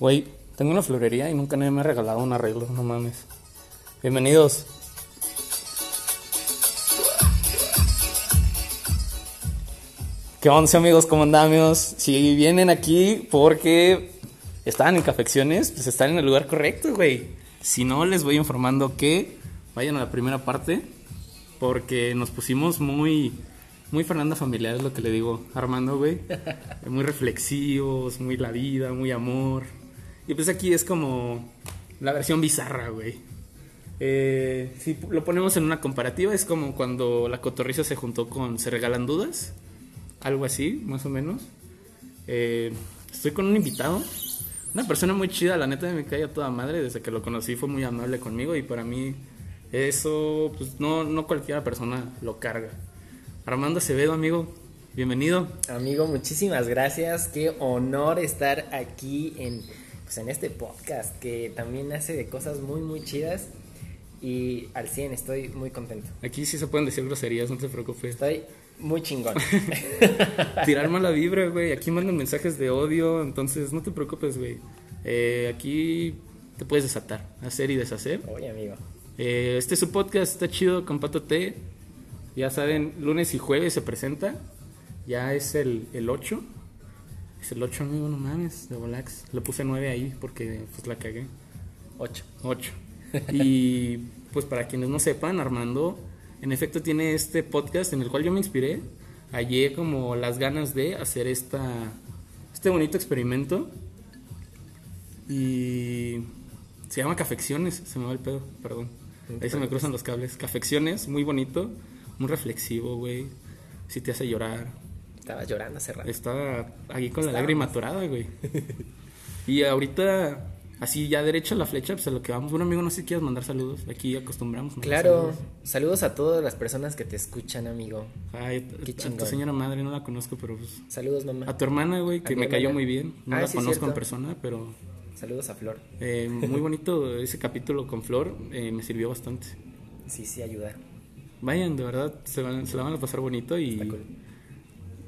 Güey, tengo una florería y nunca nadie me ha regalado un arreglo, no mames. Bienvenidos. ¿Qué onda, amigos? ¿Cómo andamos? Si vienen aquí porque están en Cafecciones, pues están en el lugar correcto, güey. Si no, les voy informando que vayan a la primera parte porque nos pusimos muy muy Fernanda familiar, es lo que le digo Armando, güey. Muy reflexivos, muy la vida, muy amor. Y pues aquí es como la versión bizarra, güey. Eh, si lo ponemos en una comparativa, es como cuando la cotorriza se juntó con Se Regalan Dudas. Algo así, más o menos. Eh, estoy con un invitado. Una persona muy chida, la neta me cae a toda madre. Desde que lo conocí fue muy amable conmigo y para mí eso, pues no, no cualquiera persona lo carga. Armando Acevedo, amigo, bienvenido. Amigo, muchísimas gracias. Qué honor estar aquí en, pues, en este podcast que también hace de cosas muy, muy chidas. Y al 100 estoy muy contento. Aquí sí se pueden decir groserías, no te preocupes. Estoy muy chingón. Tirar mala vibra, güey. Aquí mandan mensajes de odio, entonces no te preocupes, güey. Eh, aquí te puedes desatar, hacer y deshacer. Oye, amigo. Eh, este es su podcast, está chido, con Pato T. Ya saben, lunes y jueves se presenta. Ya es el, el 8. Es el 8, amigo, no mames, de Volax. Le puse 9 ahí porque pues la cagué. 8. 8. y pues para quienes no sepan, Armando, en efecto tiene este podcast en el cual yo me inspiré. Hallé como las ganas de hacer esta, este bonito experimento. Y se llama Cafecciones, se me va el pedo, perdón. Ahí se me cruzan los cables. Cafecciones, muy bonito muy reflexivo, güey. Si te hace llorar. Estaba llorando hace rato. Estaba aquí con la lágrima atorada, güey. y ahorita, así ya derecha la flecha, pues a lo que vamos. Bueno, amigo, no sé si quieres mandar saludos. Aquí acostumbramos. Claro, saludos. a todas las personas que te escuchan, amigo. Ay, Qué a, tu señora madre, no la conozco, pero pues. Saludos, mamá. A tu hermana, güey, que me cayó muy bien. No ah, la conozco en persona, pero. Saludos a Flor. Eh, muy bonito ese capítulo con Flor, eh, me sirvió bastante. Sí, sí, ayuda. Vayan, de verdad, se, van, se la van a pasar bonito y,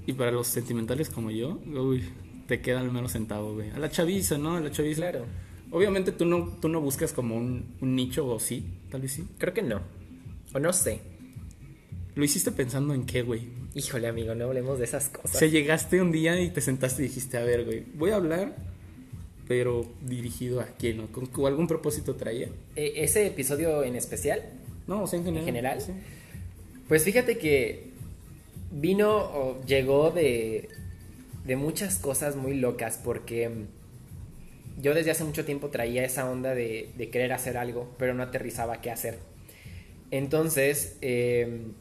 y para los sentimentales como yo, uy, te queda al menos centavo, güey. A la chaviza, ¿no? A la chaviza. Claro. Obviamente tú no, tú no buscas como un, un nicho o sí, tal vez sí. Creo que no. O no sé. ¿Lo hiciste pensando en qué, güey? Híjole, amigo, no hablemos de esas cosas. O sea, llegaste un día y te sentaste y dijiste, a ver, güey, voy a hablar, pero dirigido a quién, ¿no? ¿Con, algún propósito traía? ¿E, ¿Ese episodio en especial? No, o sea, en general. ¿En general? Sí. Pues fíjate que vino o llegó de, de muchas cosas muy locas porque yo desde hace mucho tiempo traía esa onda de, querer hacer algo, pero no aterrizaba qué hacer. Entonces, em,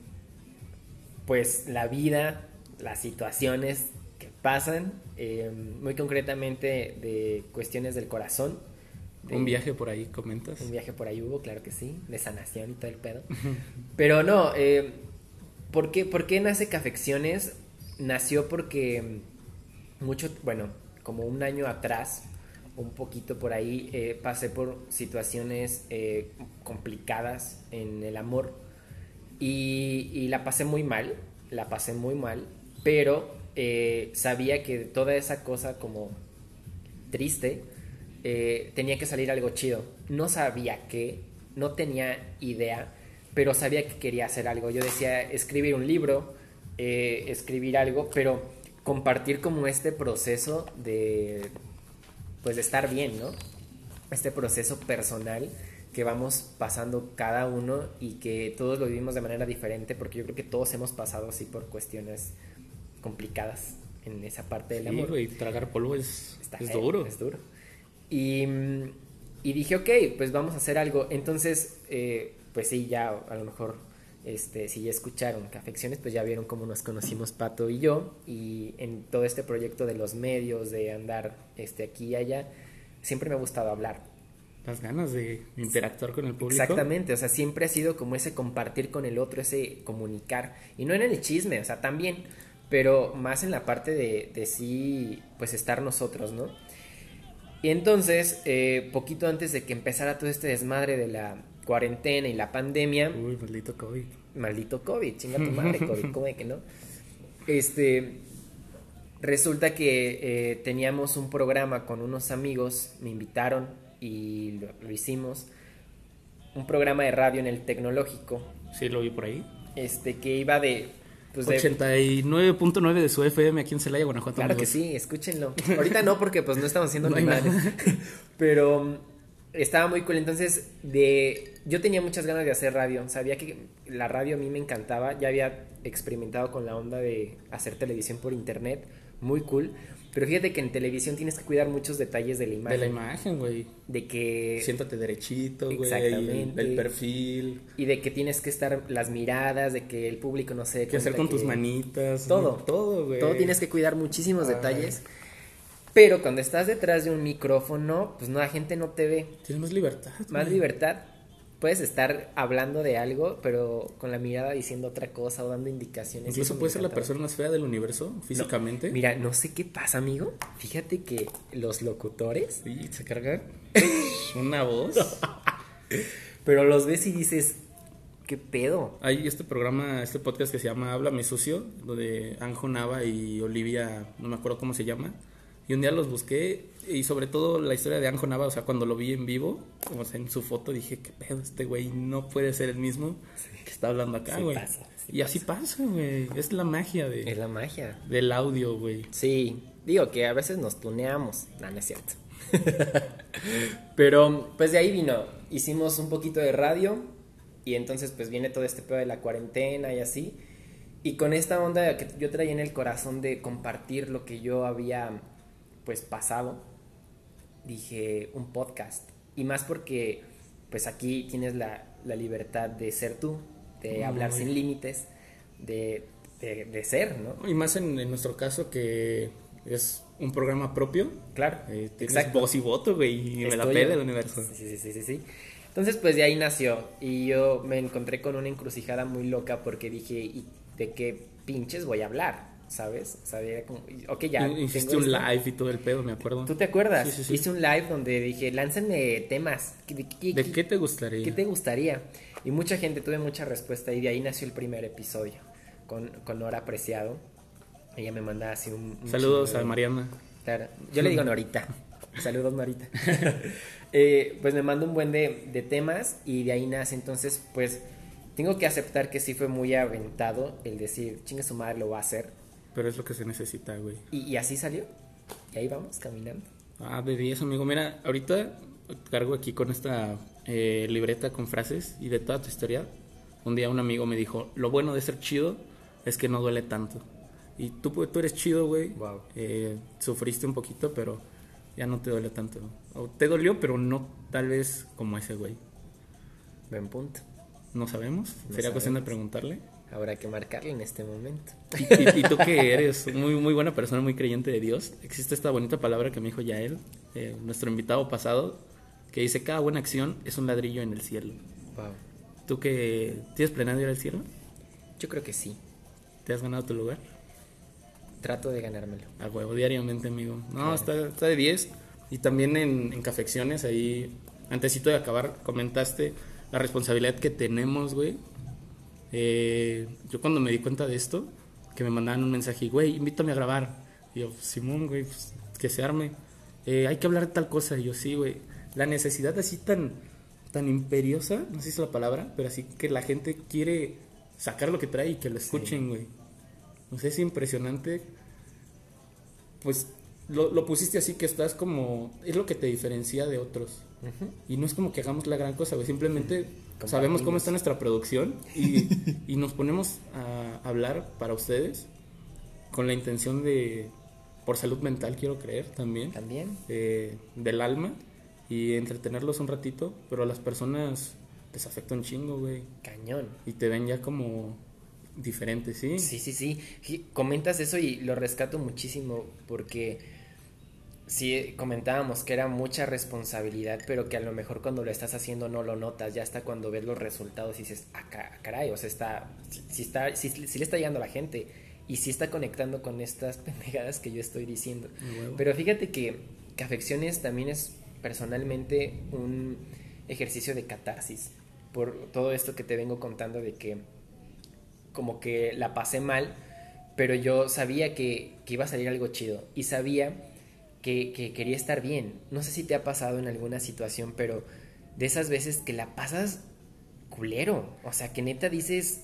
pues la vida, las situaciones que pasan, em, muy concretamente de cuestiones del corazón. un viaje por ahí, comentas. Un viaje por ahí hubo, claro que sí, de sanación y todo el pedo. Pero no, eh, ¿por, qué, ¿por qué nace Cafecciones? Nació porque mucho, bueno, como un año atrás, un poquito por ahí, eh, pasé por situaciones eh, complicadas en el amor y, la pasé muy mal, la pasé muy mal, pero sabía que toda esa cosa como triste, eh, tenía que salir algo chido. No sabía qué, no tenía idea, pero sabía que quería hacer algo. Yo decía escribir un libro, eh, escribir algo, pero compartir como este proceso de, pues de estar bien, ¿no? Este proceso personal que vamos pasando cada uno y que todos lo vivimos de manera diferente, porque yo creo que todos hemos pasado así por cuestiones complicadas en esa parte del amor. y tragar polvo es, es duro. Es duro. Y, dije, ok, pues vamos a hacer algo. Entonces, eh, pues sí, ya a lo mejor, este, si ya escucharon Cafecciones, pues ya vieron cómo nos conocimos Pato y yo. Y en todo este proyecto de los medios, de andar este, aquí y allá, siempre me ha gustado hablar. Las ganas de interactuar con el público. Exactamente, o sea, siempre ha sido como ese compartir con el otro, ese comunicar. Y no en el chisme, o sea, también, pero más en la parte de, de sí, pues estar nosotros, ¿no? Y entonces, eh, poquito antes de que empezara todo este desmadre de la cuarentena y la pandemia. Uy, maldito COVID. Maldito COVID, chinga tu madre, COVID, ¿cómo de que no? Este. Resulta que eh, teníamos un programa con unos amigos, me invitaron y lo, lo hicimos. Un programa de radio en el tecnológico, Sí, lo vi por ahí. este que iba de... Pues de 89.9 de su FM aquí en Celaya, Guanajuato. Claro que sí, escúchenlo. Ahorita no, porque pues no estamos haciendo No nada. Pero estaba muy cool. Entonces, de yo tenía muchas ganas de hacer radio. Sabía que la radio a mí me encantaba. Ya había experimentado con la onda de hacer televisión por internet. Muy cool. Pero fíjate que en televisión tienes que cuidar muchos detalles de la De imagen. la imagen, güey. De que. Siéntate derechito, güey. Exactamente. El perfil. Y de que tienes que estar las miradas, de que el público no se dé ¿Qué hacer con tus manitas? Todo. Todo, güey. Todo tienes que cuidar muchísimos Ay. detalles. Pero cuando estás detrás de un micrófono, pues no, la gente no te ve. Tienes más libertad. Más libertad. Puedes estar hablando de algo, pero con la mirada diciendo otra cosa o dando indicaciones. Incluso me puedes ser la persona más fea del universo, físicamente. Mira, no sé qué pasa, amigo. Fíjate que los locutores, Y se carga una voz. pero los ves y dices, ¿qué pedo? Hay este programa, este podcast que se llama Háblame Sucio, donde Anjo Nava y Olivia, no me acuerdo cómo se llama. Y un día los busqué y sobre todo la historia de Anjo Nava, o sea, cuando lo vi en vivo, como sea, en su foto, dije, qué pedo, este güey no puede ser el mismo que está hablando acá, güey. pasa, sí y así pasa, güey. Es la magia de, Es la magia. del audio, güey. Sí, digo que a veces nos tuneamos. No, no es cierto. Pero pues de ahí vino. Hicimos un poquito de radio y entonces pues viene todo este pedo de la cuarentena y así. Y con esta onda que yo traía en el corazón de compartir lo que yo había pues pasado, dije un podcast. Y más porque pues aquí tienes la, la libertad de ser tú, de hablar sin límites, de, de, de ser, ¿no? Y más en, en nuestro caso que es un programa propio. Claro, Eh, tienes exacto. voz y voto, güey, y me la pela el universo. Sí, sí, sí, sí, sí. Entonces, pues de ahí nació. Y yo me encontré con una encrucijada muy loca porque dije, ¿y de qué pinches voy a hablar? ¿Sabes? O sea, era como, ok, ya. Hiciste un live y todo el pedo, me acuerdo. ¿Tú te acuerdas? Sí, sí, sí. Hice un live donde dije, láncenme temas. ¿De, qué- ¿De qué te gustaría? ¿Qué te gustaría? Y mucha gente, tuve mucha respuesta y de ahí nació el primer episodio con, con Nora Preciado. Ella me manda así un... un Saludos a Mariana. Claro, yo le digo Norita. Saludos, Norita. Eh, pues me manda un buen de, de temas y de ahí nace. Entonces, pues tengo que aceptar que sí fue muy aventado el decir, chingue su madre, lo va a hacer. Pero es lo que se necesita, güey. Y, y así salió. Y ahí vamos caminando. Ah, de 10, amigo. Mira, ahorita cargo aquí con esta eh, libreta con frases y de toda tu historia. Un día un amigo me dijo, lo bueno de ser chido es que no duele tanto. Y tú, pues, tú eres chido, güey. Wow. Eh, sufriste un poquito, pero ya no te duele tanto. O te dolió, pero no tal vez como ese güey. Buen punto. No sabemos. No Sería cuestión de sabemos. preguntarle. Habrá que marcarle en este momento. Y, y- y tú que eres muy, muy buena persona, muy creyente de Dios, existe esta bonita palabra que me dijo Yael, eh, nuestro invitado pasado, que dice, cada buena acción es un ladrillo en el cielo. Wow. ¿Tú que tienes planeado ir al cielo? Yo creo que sí. ¿Te has ganado tu lugar? Trato de ganármelo. A huevo, diariamente, amigo. No, Claro. está, está de 10. Y también en, en Cafecciones, ahí, antesito de acabar, comentaste la responsabilidad que tenemos, güey. Eh, yo cuando me di cuenta de esto, que me mandaban un mensaje, güey, invítame a grabar. Y yo, Simón, güey, pues, que se arme. Eh, hay que hablar de tal cosa. Y yo, sí, güey. La necesidad así tan, tan imperiosa, no sé si es la palabra, pero así que la gente quiere sacar lo que trae y que lo escuchen, güey. No sé, es impresionante. Pues lo, lo pusiste así que estás como. Es lo que te diferencia de otros. Y no es como que hagamos la gran cosa, güey. Simplemente sabemos cómo está nuestra producción y, y nos ponemos a hablar para ustedes con la intención de. Por salud mental, quiero creer también. También. eh, del alma y entretenerlos un ratito, pero a las personas les afecta un chingo, güey. Cañón. Y te ven ya como diferentes, ¿sí? Sí, sí, sí. Sí, Comentas eso y lo rescato muchísimo porque sí comentábamos que era mucha responsabilidad, pero que a lo mejor cuando lo estás haciendo no lo notas, ya hasta cuando ves los resultados y dices, ah, ca- caray, o sea, está, sí está, sí le está llegando a la gente y sí está conectando con estas pendejadas que yo estoy diciendo. Pero fíjate que, que Afecciones también es personalmente un ejercicio de catarsis por todo esto que te vengo contando de que como que la pasé mal pero yo sabía que, que iba a salir algo chido y sabía que, que quería estar bien. No sé si te ha pasado en alguna situación, pero de esas veces que la pasas culero, o sea, que neta dices,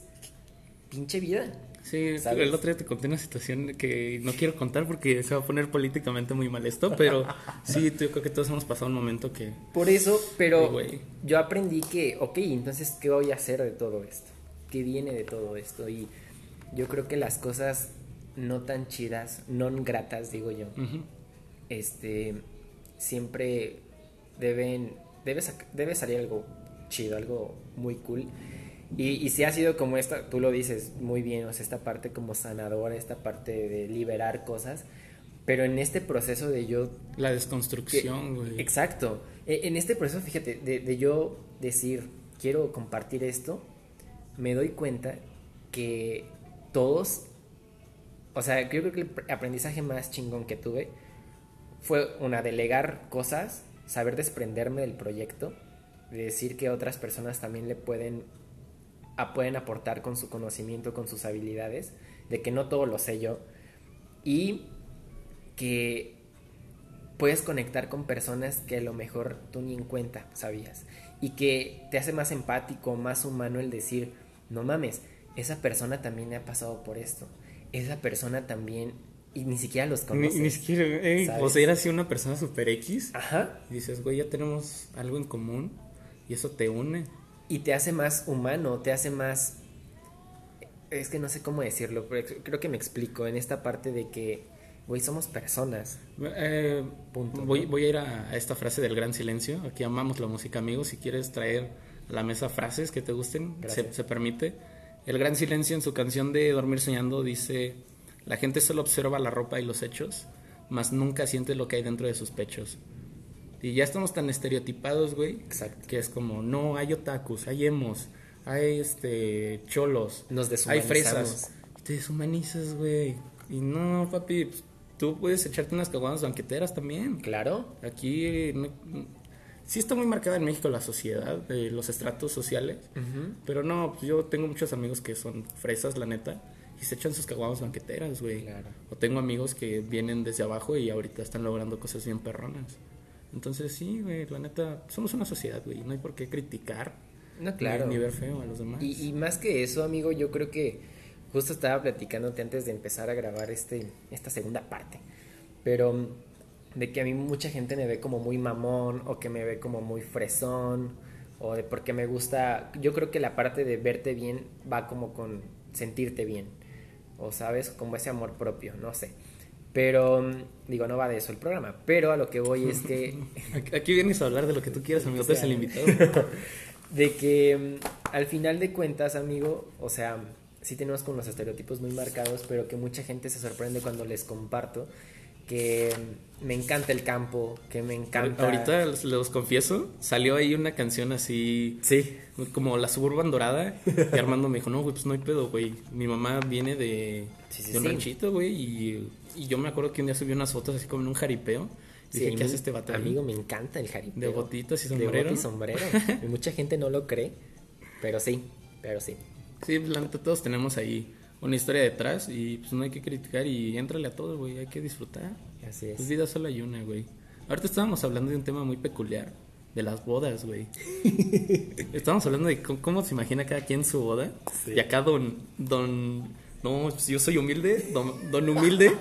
pinche vida. Sí, ¿Sabes? el otro día te conté una situación que no quiero contar porque se va a poner políticamente muy mal esto, pero sí, yo creo que todos hemos pasado un momento que... Por eso, pero Ay, yo aprendí que, ok, entonces, ¿qué voy a hacer de todo esto? ¿Qué viene de todo esto? Y yo creo que las cosas no tan chidas, non gratas, digo yo, Ujú. Este, siempre deben, debe, debe salir algo chido, algo muy cool. Y, y si ha sido como esta, tú lo dices muy bien, o sea, esta parte como sanadora, esta parte de liberar cosas, pero en este proceso de yo La desconstrucción, güey. Exacto. E- En este proceso, fíjate, de, de yo decir, quiero compartir esto, me doy cuenta que todos, o sea, yo creo que el pr- aprendizaje más chingón que tuve fue una, delegar cosas, saber desprenderme del proyecto, de decir que otras personas también le pueden, pueden aportar con su conocimiento, con sus habilidades, de que no todo lo sé yo, y que puedes conectar con personas que a lo mejor tú ni en cuenta sabías y que te hace más empático, más humano el decir, no mames, esa persona también ha pasado por esto, esa persona también y ni siquiera los Ni, conoces. ni siquiera, ey, ¿sabes? o sea, era así una persona super X. Ajá. Y dices, güey, ya tenemos algo en común y eso te une. Y te hace más humano, te hace más... Es que no sé cómo decirlo, pero creo que me explico en esta parte de que, güey, somos personas. Eh, Punto, voy, ¿no? voy a ir a, a esta frase del gran silencio. Aquí amamos la música, amigos. Si quieres traer a la mesa frases que te gusten, se, se permite. El gran silencio en su canción de Dormir Soñando dice: La gente solo observa la ropa y los hechos, mas nunca siente lo que hay dentro de sus pechos. Y ya estamos tan estereotipados, güey, Exacto. que es como: no, hay otakus, hay emos, hay este cholos, Nos hay deshumanizamos. fresas. Y te deshumanizas, güey. Y no, papi, pues, tú puedes echarte unas caguamas banqueteras también. Claro. Aquí eh, no- sí está muy marcada en México la sociedad, de los estratos sociales. Ujú. Pero no, pues, yo tengo muchos amigos que son fresas, la neta, y se echan sus caguamas banqueteras, güey. Claro. O tengo amigos que vienen desde abajo y ahorita están logrando cosas bien perronas. Entonces sí, güey, la neta, somos una sociedad, güey, no hay por qué criticar. No, claro. Ni, ver feo a los demás. Y, y más que eso, amigo, yo creo que justo estaba platicándote antes de empezar a grabar este, esta segunda parte. Pero mm, de que a mí mucha gente me ve como muy mamón o que me ve como muy fresón o de porque me gusta, yo creo que la parte de verte bien va como con sentirte bien o sabes, como ese amor propio, no sé. Pero mm, digo, no va de eso el programa, pero a lo que voy es que Aquí- vienes a hablar de lo que tú quieras, amigo, tú eres el invitado. de que mm, al final de cuentas, amigo, o sea, sí tenemos con los estereotipos muy marcados, pero que mucha gente se sorprende cuando les comparto que me encanta el campo, que me encanta... Ahorita los, los confieso, salió ahí una canción así Sí. como la suburban dorada y Armando me dijo, no, güey, pues no hay pedo, güey. Mi mamá viene de, Sí, sí, de un sí. ranchito, güey, y, y yo me acuerdo que un día subió unas fotos así como en un jaripeo. Dije, ¿qué hace este ahí?" Amigo, me encanta el jaripeo. De botitas y De sombrero. bota y sombrero. y mucha gente no lo cree, pero sí, pero sí. Sí, pues la neta todos tenemos ahí una historia detrás y pues no hay que criticar y éntrale a todo, güey, hay que disfrutar. Así es. Pues vida solo hay una, güey. Ahorita estábamos hablando de un tema muy peculiar, de las bodas, güey. estábamos hablando de cómo, cómo se imagina cada quien su boda. Sí. Y acá don, don, no, pues yo soy humilde, don, don humilde,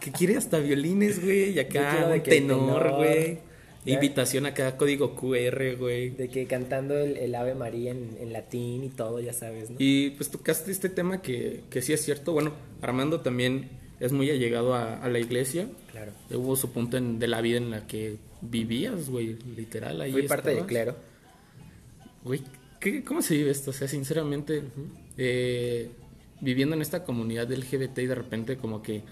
que quiere hasta violines, güey. Y acá un tenor. güey. Ya. Invitación acá, código QR, güey. De que cantando el, el Ave María en, en latín y todo, ya sabes, ¿no? Y pues tocaste este tema que, que sí es cierto. Bueno, Armando también es muy allegado a, a la iglesia. Claro. Hubo su punto en- de la vida en la que vivías, güey, literal. Ahí Fui parte del estabas. clero. Güey, ¿qué- ¿cómo se vive esto? O sea, sinceramente, eh, viviendo en esta comunidad LGBT y de repente como que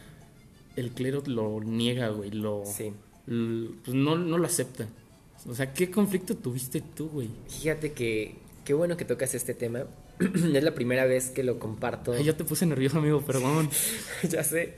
el clero lo niega, güey, lo... Sí. L- pues no, no lo acepta. O sea, ¿qué conflicto tuviste tú, güey? Fíjate que qué bueno que tocas este tema. es la primera vez que lo comparto. Ay, ya te puse nervioso, amigo, perdón. ya sé.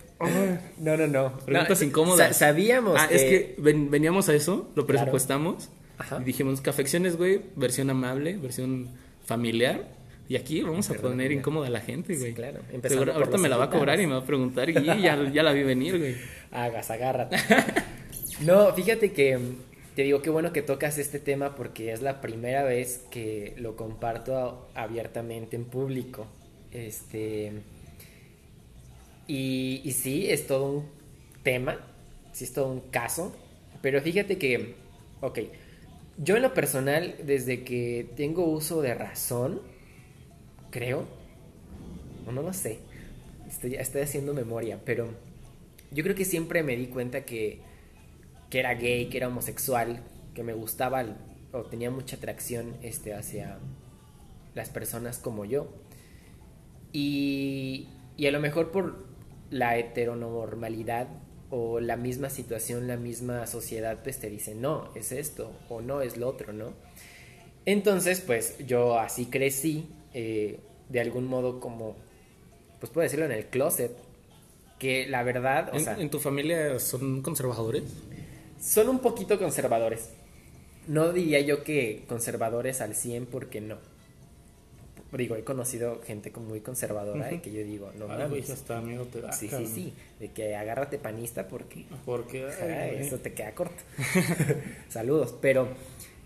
No, no, no. Preguntas No, incómodas. sa- sabíamos Ah, es que ven- veníamos a eso, lo presupuestamos. Ajá. Y dijimos, cafecciones, güey, versión amable, versión familiar. Y aquí vamos a Perdón, poner ya. incómoda a la gente, güey. Sí, claro. Empezando ahorita me la va a cobrar y me va a preguntar y ya, ya la vi venir, güey. Hagas, agárrate. No, fíjate que mm, te digo qué bueno que tocas este tema porque es la primera vez que lo comparto abiertamente en público. Este. Y, y sí, es todo un tema, sí es todo un caso, pero fíjate que, ok, yo en lo personal, desde que tengo uso de razón, creo, o no lo sé, estoy, estoy haciendo memoria, pero yo creo que siempre me di cuenta que, que era gay, que era homosexual, que me gustaba o tenía mucha atracción este, hacia las personas como yo. Y, y a lo mejor por la heteronormalidad o la misma situación, la misma sociedad, pues te dice, no, es esto o no, es lo otro, ¿no? Entonces, pues yo así crecí, eh, de algún modo como, pues puedo decirlo en el closet, que la verdad, o ¿En, sea, en tu familia son conservadores? Son un poquito conservadores. No diría yo que conservadores al 100 porque no. Digo, he conocido gente muy conservadora y que yo digo, no Ah, mames. hasta miedo te da. Sí, sí, sí. De que agárrate panista porque Porque ay, eso te queda corto. Saludos. Pero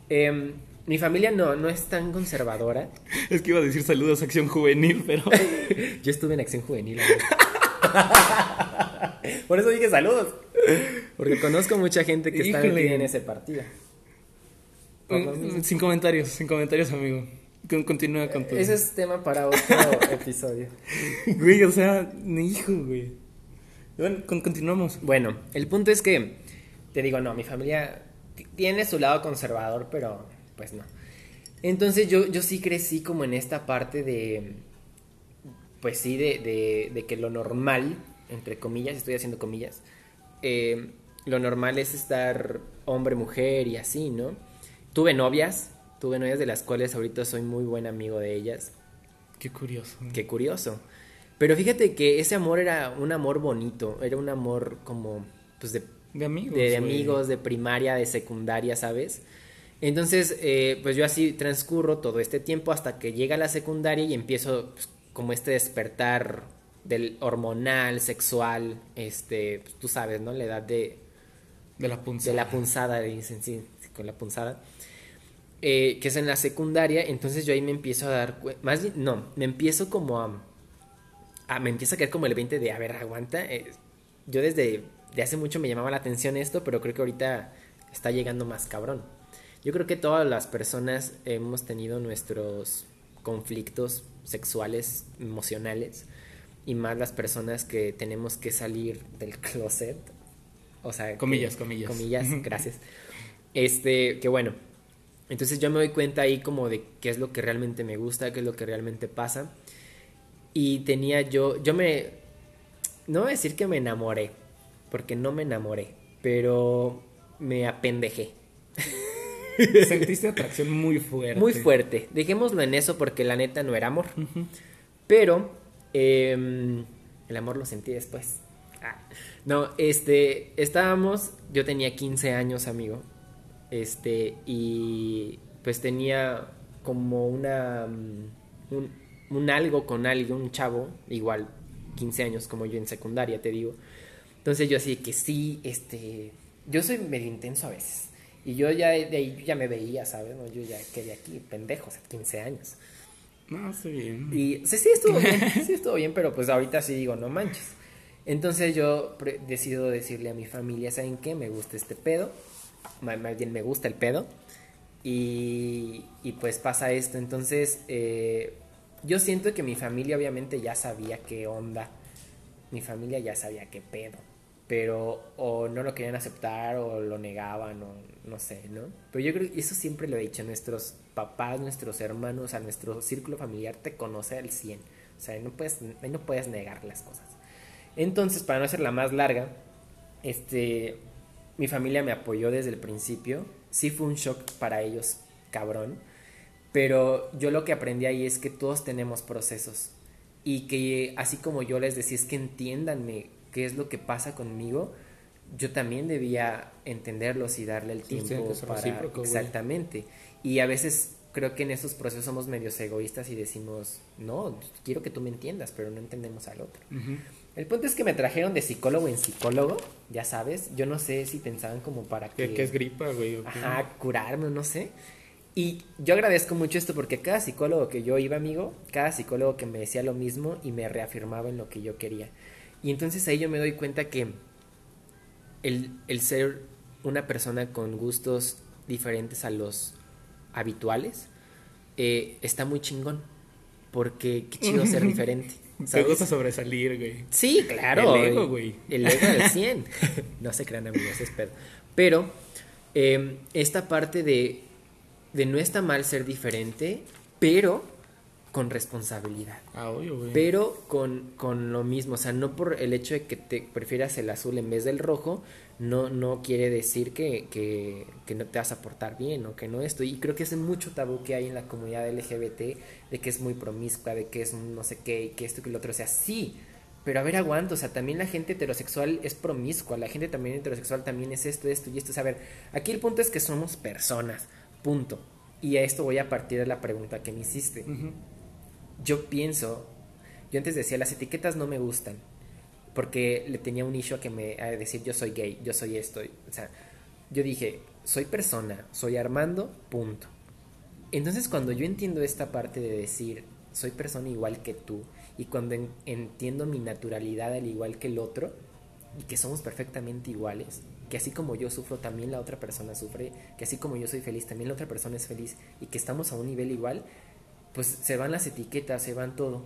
em, mi familia no, no es tan conservadora. Es que iba a decir saludos a Acción Juvenil, pero Yo estuve en acción juvenil. Por eso dije saludos. Porque conozco mucha gente que está Híjole. metida en ese partido. Mm, sin comentarios, sin comentarios, amigo. Con- Continúa con tu. Ese es tema para otro episodio. Güey, o sea, ni hijo, güey. Bueno, con- continuamos. Bueno, el punto es que, te digo, no, mi familia tiene su lado conservador, pero pues no. Entonces yo, yo sí crecí como en esta parte de, pues sí, de, de, de que lo normal, entre comillas, estoy haciendo comillas, eh, lo normal es estar hombre, mujer y así, ¿no? Tuve novias, tuve novias de las cuales ahorita soy muy buen amigo de ellas. Qué curioso. Qué curioso. Pero fíjate que ese amor era un amor bonito, era un amor como, pues de, De amigos. de, amigos, de primaria, de secundaria, ¿sabes? Entonces, eh, pues yo así transcurro todo este tiempo hasta que llega la secundaria y empiezo pues, como este despertar del hormonal, sexual, este, pues, tú sabes, ¿no? La edad de, De la punza. de la punzada, dicen, sí, con la punzada. Eh, que es en la secundaria, entonces yo ahí me empiezo a dar más bien, no, me empiezo como a, a- me empieza a caer como el 20 de, a ver, aguanta, eh, yo desde de hace mucho me llamaba la atención esto, pero creo que ahorita está llegando más cabrón. Yo creo que todas las personas hemos tenido nuestros conflictos sexuales, emocionales, y más las personas que tenemos que salir del closet. O sea, que- Comillas, comillas. Comillas, gracias. Este, que bueno. Entonces yo me doy cuenta ahí como de qué es lo que realmente me gusta, qué es lo que realmente pasa. Y tenía yo, yo me, no voy a decir que me enamoré, porque no me enamoré, pero me apendejé. Sentiste atracción muy fuerte. Muy fuerte. Dejémoslo en eso porque la neta no era amor. Pero em, el amor lo sentí después. Ah, No, este, estábamos, yo tenía 15 años, amigo. Este, y pues tenía como una, mm, un, un algo con alguien, un chavo, igual 15 años como yo en secundaria, te digo. Entonces yo así que sí, este, yo soy medio intenso a veces. Y yo ya de ahí ya me veía, ¿sabes? No, Yo ya quedé aquí, pendejo, o sea, 15 años. No, está bien. Y sí, sí estuvo bien, sí estuvo bien, pero pues ahorita sí digo, no manches. Entonces yo decido decirle a mi familia, ¿saben qué? Me gusta este pedo, más bien me gusta el pedo. Y, y pues pasa esto, entonces eh, yo siento que mi familia obviamente ya sabía qué onda, mi familia ya sabía qué pedo, pero o no lo querían aceptar o lo negaban o no sé, ¿no? Pero yo creo que eso siempre lo he dicho, nuestros papás, nuestros hermanos, a nuestro círculo familiar te conoce al 100, o sea, no puedes, ahí no puedes negar las cosas. Entonces, para no hacerla más larga, este, mi familia me apoyó desde el principio. Sí fue un shock para ellos, cabrón. Pero yo lo que aprendí ahí es que todos tenemos procesos. Y que así como yo les decía, es que entiéndanme qué es lo que pasa conmigo, yo también debía entenderlos y darle el Sí, tiempo que ser para... güey. Exactamente. Y a veces creo que en esos procesos somos medios egoístas y decimos, no, quiero que tú me entiendas, pero no entendemos al otro. El punto es que me trajeron de psicólogo en psicólogo, ya sabes, yo no sé si pensaban como para que... ¿Qué, es gripa, güey? Ajá, curarme, no sé. Y yo agradezco mucho esto porque cada psicólogo que yo iba, amigo, cada psicólogo que me decía lo mismo y me reafirmaba en lo que yo quería. Y entonces ahí yo me doy cuenta que el, el ser una persona con gustos diferentes a los habituales, eh, está muy chingón. Porque qué chido ser diferente. Te gusta sobresalir, güey. Sí, claro. El ego, güey. El ego del 100. no se crean amigos, es pedo. Pero em, esta parte de, de no está mal ser diferente, pero con responsabilidad. Ah, obvio, güey. Pero con, con lo mismo, o sea, no por el hecho de que te prefieras el azul en vez del rojo, no, no quiere decir que, que, que, no te vas a portar bien o que no esto. Y creo que es mucho tabú que hay en la comunidad LGBT de que es muy promiscua, de que es no sé qué, y que esto y que lo otro. O sea, sí, pero a ver, aguanto. O sea, también la gente heterosexual es promiscua, la gente también heterosexual también es esto, esto y esto. O sea, a ver, aquí el punto es que somos personas, punto. Y a esto voy a partir de la pregunta que me hiciste. Yo pienso, yo antes decía, las etiquetas no me gustan porque le tenía un issue a que me a decir yo soy gay, yo soy esto, o sea, yo dije, soy persona, soy Armando, punto. Entonces cuando yo entiendo esta parte de decir, soy persona igual que tú, y cuando entiendo mi naturalidad al igual que el otro, y que somos perfectamente iguales, que así como yo sufro, también la otra persona sufre, que así como yo soy feliz, también la otra persona es feliz, y que estamos a un nivel igual, pues se van las etiquetas, se van todo.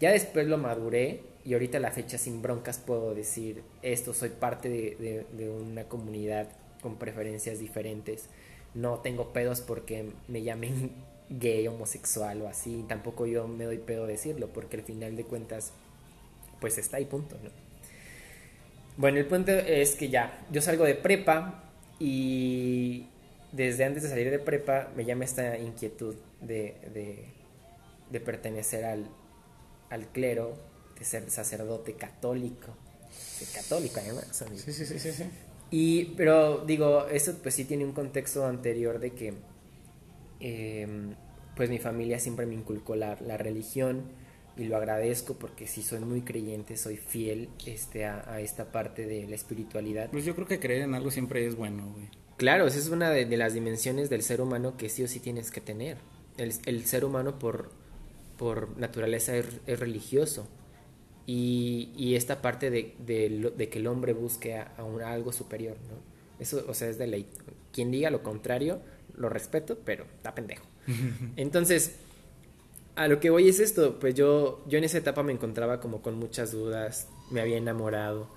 Ya después lo maduré y ahorita la fecha sin broncas puedo decir esto, soy parte de, una comunidad con preferencias diferentes. No tengo pedos porque me llamen gay, homosexual o así. Tampoco yo me doy pedo decirlo porque al final de cuentas pues está ahí punto, ¿no? Bueno, el punto es que ya, yo salgo de prepa y desde antes de salir de prepa me llama esta inquietud de, de pertenecer al, al clero de ser sacerdote católico. católico además. Sí, sí, sí, sí, Y, pero digo, eso pues sí tiene un contexto anterior de que em, pues mi familia siempre me inculcó la, la, religión y lo agradezco porque sí soy muy creyente, soy fiel este, a, esta parte de la espiritualidad. Pues yo creo que creer en algo siempre es bueno, güey. Claro, esa es una de, las dimensiones del ser humano que sí o sí tienes que tener. El, el ser humano por, por naturaleza es religioso y, esta parte de, que el hombre busque a, algo superior, ¿no? Eso, o sea, es de ley. Quien diga lo contrario, lo respeto, pero está pendejo. Entonces, a lo que voy es esto, pues yo, yo en esa etapa me encontraba como con muchas dudas, me había enamorado,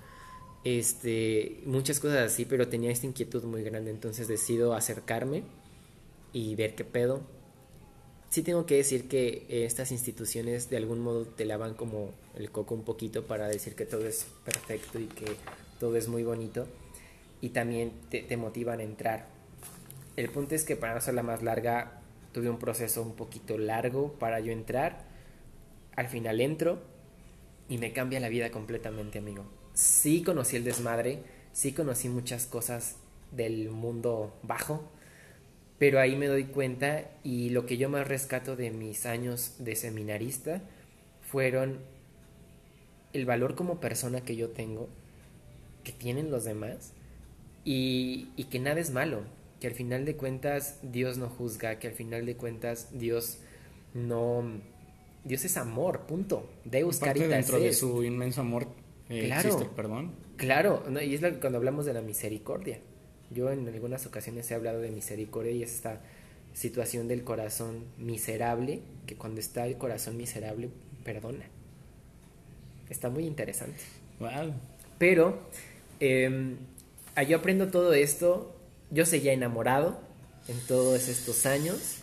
este, muchas cosas así, pero tenía esta inquietud muy grande, entonces decido acercarme y ver qué pedo sí tengo que decir que estas instituciones de algún modo te lavan como el coco un poquito para decir que todo es perfecto y que todo es muy bonito y también te, motivan a entrar. El punto es que para no hacerla más larga, tuve un proceso un poquito largo para yo entrar. Al final entro y me cambia la vida completamente, amigo. Sí conocí el desmadre, sí conocí muchas cosas del mundo bajo, pero ahí me doy cuenta y lo que yo más rescato de mis años de seminarista fueron el valor como persona que yo tengo, que tienen los demás y, y que nada es malo, que al final de cuentas Dios no juzga, que al final de cuentas Dios no... Dios es amor, punto. Deus Parte dentro de su inmenso amor eh, claro, existe el perdón. Claro, y es lo que cuando hablamos de la misericordia. Yo en algunas ocasiones he hablado de misericordia y esta situación del corazón miserable, que cuando está el corazón miserable, perdona. Está muy interesante. Wow. Pero eh, yo aprendo todo esto, yo seguía enamorado en todos estos años.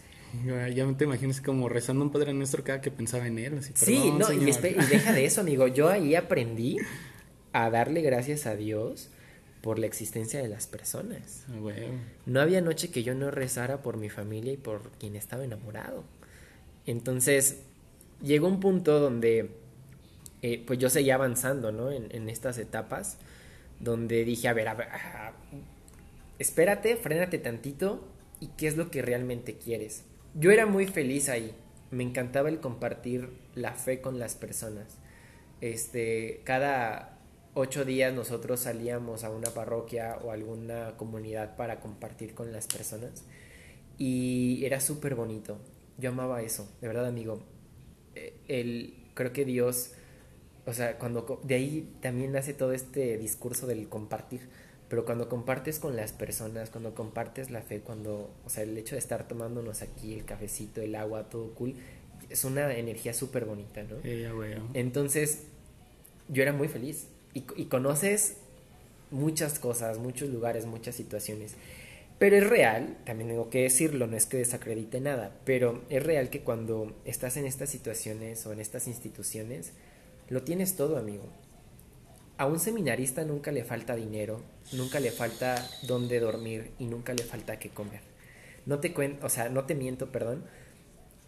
Ya no te imaginas como rezando un Padre Nuestro cada que pensaba en él. sí, no, y, y, deja de eso, amigo. Yo ahí aprendí a darle gracias a Dios por la existencia de las personas. Ah, no había noche que yo no rezara por mi familia y por quien estaba enamorado. Entonces, llegó un punto donde eh, pues yo seguía avanzando, ¿no? En, estas etapas, donde dije, a ver, a ver, espérate, frénate tantito y qué es lo que realmente quieres. yo era muy feliz ahí. Me encantaba el compartir la fe con las personas. Este, cada ocho días nosotros salíamos a una parroquia o alguna comunidad para compartir con las personas y era súper bonito. Yo amaba eso, de verdad amigo. Eh, el, creo que Dios, o sea, cuando de ahí también nace todo este discurso del compartir pero cuando compartes con las personas, cuando compartes la fe, cuando, o sea, el hecho de estar tomándonos aquí el cafecito, el agua, todo cool, es una energía súper bonita, ¿no? Entonces, yo era muy feliz y, conoces muchas cosas, muchos lugares, muchas situaciones. Pero es real, también tengo que decirlo, no es que desacredite nada, pero es real que cuando estás en estas situaciones o en estas instituciones, lo tienes todo, amigo a un seminarista nunca le falta dinero, nunca le falta dónde dormir y nunca le falta qué comer. No te cuento, o sea, no te miento, perdón.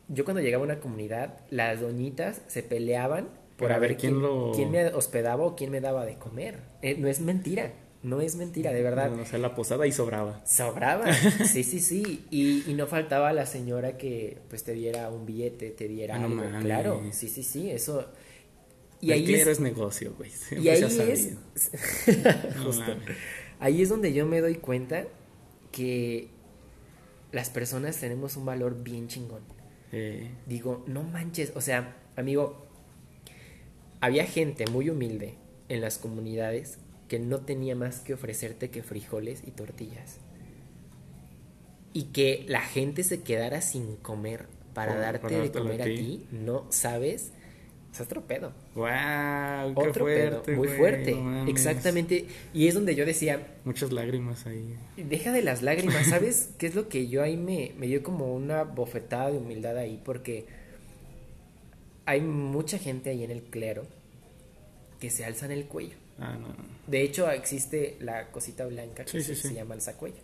Yo cuando llegaba a una comunidad, las doñitas se peleaban por a ver quién, quién, me hospedaba o quién me daba de comer. Eh, no es mentira, no es mentira, de verdad. o sea, la posada y sobraba. Sobraba, sí, sí, sí. Y, no faltaba la señora que pues te diera un billete, te diera ah, algo. Claro, sí, sí, sí, eso y ahí es, negocio, güey. Y ahí es. ahí es donde yo me doy cuenta que las personas tenemos un valor bien chingón. Digo, no manches. O sea, amigo, había gente muy humilde en las comunidades que no tenía más que ofrecerte que frijoles y tortillas. Y que la gente se quedara sin comer para darte de comer a ti, no sabes es otro pedo. ¡Wow! Otro fuerte, pedo, muy fuerte. Exactamente. Y es donde yo decía. Muchas lágrimas ahí. Deja de las lágrimas, ¿sabes? ¿Qué es lo que yo ahí me, me dio como una bofetada de humildad ahí? Porque hay mucha gente ahí en el clero que se alzan el cuello. Ah, no. De hecho, existe la cosita blanca que se, se, llama alzacuello.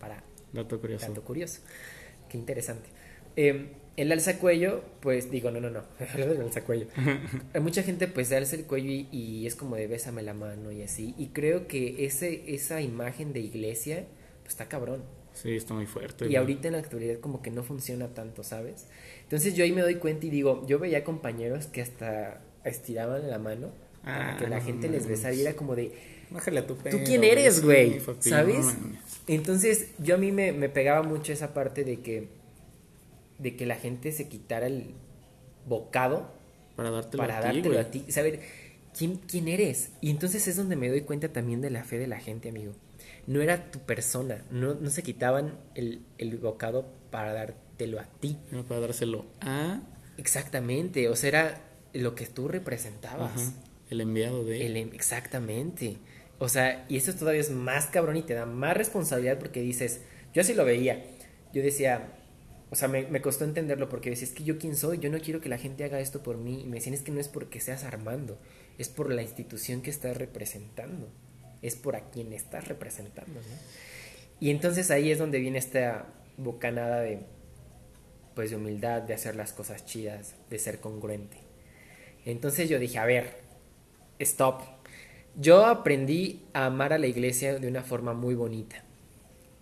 Para. Dato curioso. Dato curioso. Qué interesante. Eh, el alza cuello, pues digo, no, no, no, el alza cuello. Hay mucha gente pues se alza el cuello y, es como de bésame la mano y así. Y creo que ese, esa imagen de iglesia, pues está cabrón. Sí, está muy fuerte. Y ahorita en la actualidad como que no funciona tanto, ¿sabes? Entonces yo ahí me doy cuenta y digo, yo veía compañeros que hasta estiraban la mano para ah, que la gente les besara y era como de... Bájale a tu ¿Tú quién eres, güey? ¿Sabes? Entonces yo a mí me, me pegaba mucho esa parte de que de que la gente se quitara el bocado para dártelo, para a, ti, a ti. Saber ¿quién, quién eres. Y entonces es donde me doy cuenta también de la fe de la gente, amigo. No era tu persona, no, no se quitaban el, el bocado para dártelo a ti. No, para dárselo a... Exactamente, o sea, era lo que tú representabas. El enviado de... El, exactamente. O sea, y eso todavía es más cabrón y te da más responsabilidad porque dices, yo así lo veía. Yo decía, o sea, me, costó entenderlo porque decía, es que yo quién soy, yo no quiero que la gente haga esto por mí. Y me decían, es que no es porque seas Armando, es por la institución que estás representando, es por a quien estás representando. ¿no? Y entonces ahí es donde viene esta bocanada de, pues, de humildad, de hacer las cosas chidas, de ser congruente. Entonces yo dije, a ver, stop. Yo aprendí a amar a la iglesia de una forma muy bonita,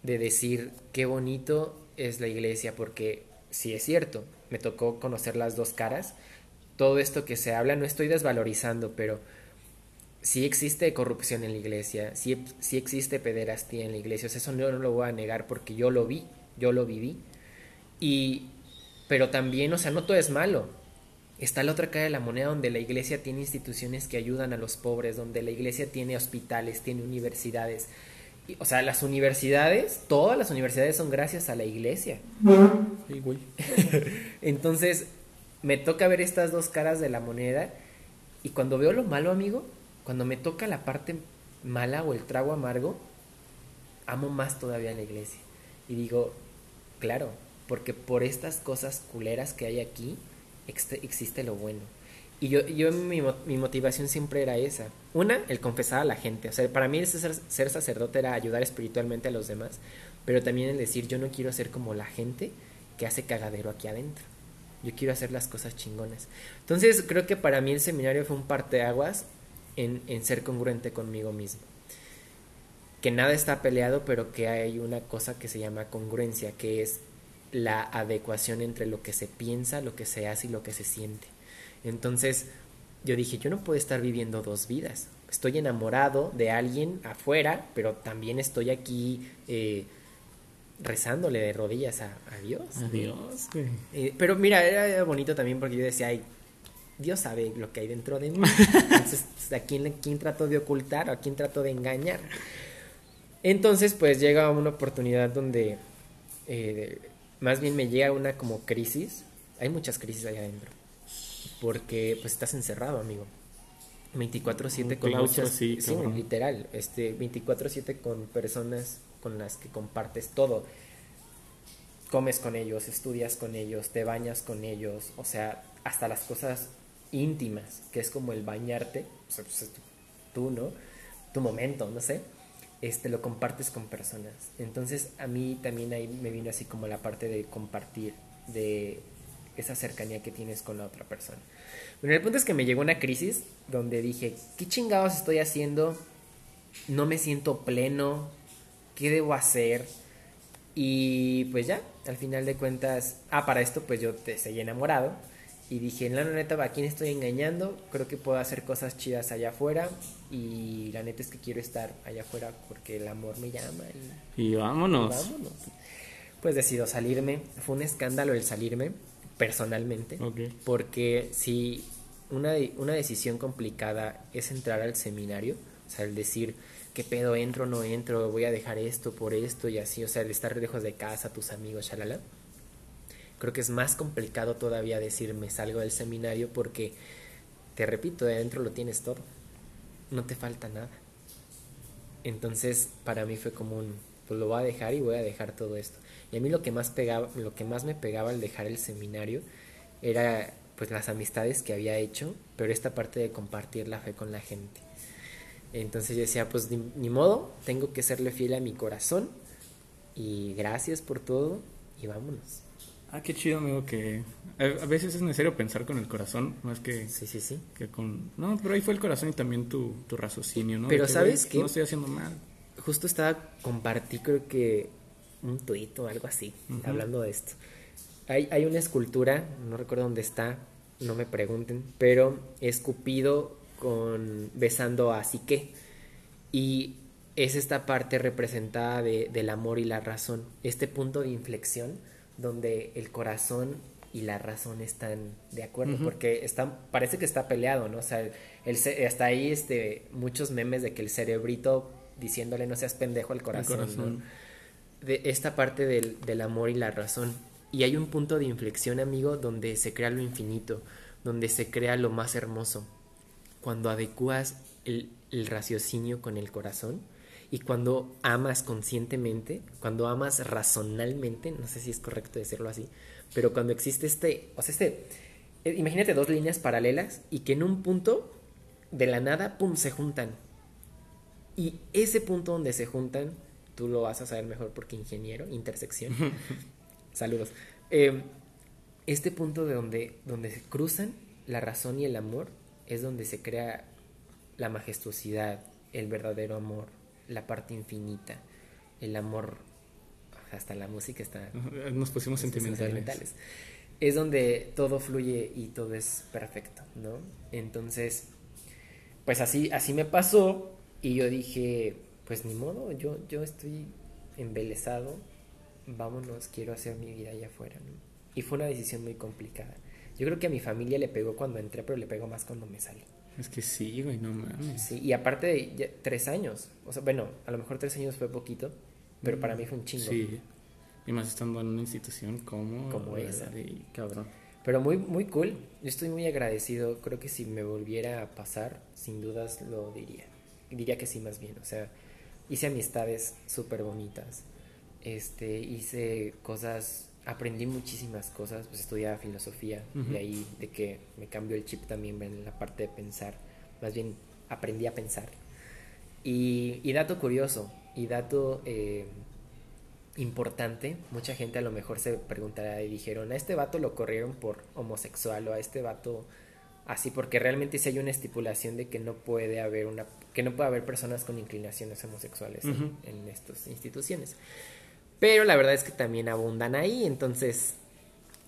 de decir, qué bonito es la iglesia, porque si es cierto, me tocó conocer las dos caras. Todo esto que se habla no estoy desvalorizando, pero sí existe corrupción en la iglesia, sí, sí existe pederastía en la iglesia, eso no, no, lo voy a negar porque yo lo vi, yo lo viví. Y, pero también, o sea, no todo es malo. Está la otra cara de la moneda donde la iglesia tiene instituciones que ayudan a los pobres, donde la iglesia tiene hospitales, tiene universidades, o sea, las universidades, todas las universidades son gracias a la iglesia. Entonces, me toca ver estas dos caras de la moneda y cuando veo lo malo, amigo, cuando me toca la parte mala o el trago amargo, amo más todavía a la iglesia. Y digo, claro, porque por estas cosas culeras que hay aquí, existe lo bueno. Y yo, yo mi, motivación siempre era esa. Una, el confesar a la gente. O sea, para mí ser, ser, sacerdote era ayudar espiritualmente a los demás, pero también el decir, yo no quiero ser como la gente que hace cagadero aquí adentro. Yo quiero hacer las cosas chingonas. Entonces, creo que para mí el seminario fue un parteaguas en, en ser congruente conmigo mismo. Que nada está peleado, pero que hay una cosa que se llama congruencia, que es la adecuación entre lo que se piensa, lo que se hace y lo que se siente. Entonces, yo dije, yo no puedo estar viviendo dos vidas. Estoy enamorado de alguien afuera, pero también estoy aquí eh, rezándole de rodillas a, Dios. A Dios, güey. Eh, pero mira, era bonito también porque yo decía, ay, Dios sabe lo que hay dentro de mí. Entonces, ¿a quién, quién trato de ocultar o a quién trato de engañar? Entonces, pues llega una oportunidad donde eh, más bien me llega una como crisis. Hay muchas crisis allá adentro. Porque pues estás encerrado, amigo. 24/7 con muchas sí, literal, este 24/7 con personas con las que compartes todo. Comes con ellos, estudias con ellos, te bañas con ellos, o sea, hasta las cosas íntimas, que es como el bañarte, o sea, pues, tú, ¿no? Tu momento, no sé este, lo compartes con personas. Entonces a mí también ahí me vino así como la parte de compartir, de esa cercanía que tienes con la otra persona. Bueno, el punto es que me llegó una crisis donde dije, ¿qué chingados estoy haciendo? No me siento pleno, ¿qué debo hacer? Y pues ya, al final de cuentas, ah, para esto pues yo te seguí enamorado y dije, la neta, ¿a quién estoy engañando? Creo que puedo hacer cosas chidas allá afuera. Y la neta es que quiero estar allá afuera porque el amor me llama. Y, vámonos. vámonos. Pues decido salirme. Fue un escándalo el salirme, personalmente. Porque si una, una decisión complicada es entrar al seminario, o sea, el decir, ¿qué pedo entro, no entro? Voy a dejar esto por esto y así, o sea, el estar lejos de casa, tus amigos, shalala Creo que es más complicado todavía decir me salgo del seminario porque, te repito, de adentro lo tienes todo. No te falta nada. Entonces, para mí fue como un, pues lo voy a dejar y voy a dejar todo esto. Y a mí lo que más pegaba, lo que más me pegaba al dejar el seminario era pues las amistades que había hecho, pero esta parte de compartir la fe con la gente. Entonces yo decía, pues ni, ni modo, tengo que serle fiel a mi corazón y gracias por todo y vámonos. Ah, qué chido, amigo, que a veces es necesario pensar con el corazón, más que, sí, sí, sí. que con... No, pero ahí fue el corazón y también tu, tu raciocinio, ¿no? Pero ¿sabes qué? No estoy haciendo mal. Justo estaba, compartí creo que un tuit o algo así, hablando de esto. Hay, hay una escultura, no recuerdo dónde está, no me pregunten, pero es Cupido con, besando a Sique. Y es esta parte representada de, del amor y la razón, este punto de inflexión donde el corazón y la razón están de acuerdo, porque están, parece que está peleado, ¿no? O sea, el, hasta ahí este, muchos memes de que el cerebrito diciéndole no seas pendejo al corazón, De esta parte del, del amor y la razón. Y hay un punto de inflexión, amigo, donde se crea lo infinito, donde se crea lo más hermoso. Cuando adecuas el, el raciocinio con el corazón, y cuando amas conscientemente, cuando amas razonalmente, no sé si es correcto decirlo así, pero cuando existe este, o sea, este, eh, imagínate dos líneas paralelas y que en un punto de la nada, pum, se juntan. Y ese punto donde se juntan, tú lo vas a saber mejor porque ingeniero, intersección. Saludos. Em, este punto de donde, donde se cruzan la razón y el amor es donde se crea la majestuosidad, el verdadero amor, la parte infinita, el amor, hasta la música está... Nos pusimos sentimentales. Es donde todo fluye y todo es perfecto, ¿no? Entonces, pues así, así me pasó y yo dije, pues ni modo, yo, yo estoy embelesado, vámonos, quiero hacer mi vida allá afuera, ¿no? Y fue una decisión muy complicada. Yo creo que a mi familia le pegó cuando entré, pero le pegó más cuando me salí. Es que sí, güey, no mames. Sí, y aparte de tres años. O sea, bueno, a lo mejor tres años fue poquito, pero para mí fue un chingo. Sí. Y más estando en una institución como... Como esa. cabrón. Pero muy, muy cool. Yo estoy muy agradecido. Creo que si me volviera a pasar, sin dudas lo diría. Diría que sí, más bien. O sea, hice amistades súper bonitas. Este, hice cosas aprendí muchísimas cosas, pues estudiaba filosofía, y ahí de que me cambió el chip también en la parte de pensar, más bien aprendí a pensar. Y, dato curioso, y dato eh, importante, mucha gente a lo mejor se preguntará y dijeron, a este vato lo corrieron por homosexual o a este vato así, porque realmente sí hay una estipulación de que no puede haber una, que no puede haber personas con inclinaciones homosexuales en, en estas instituciones. Pero la verdad es que también abundan ahí, entonces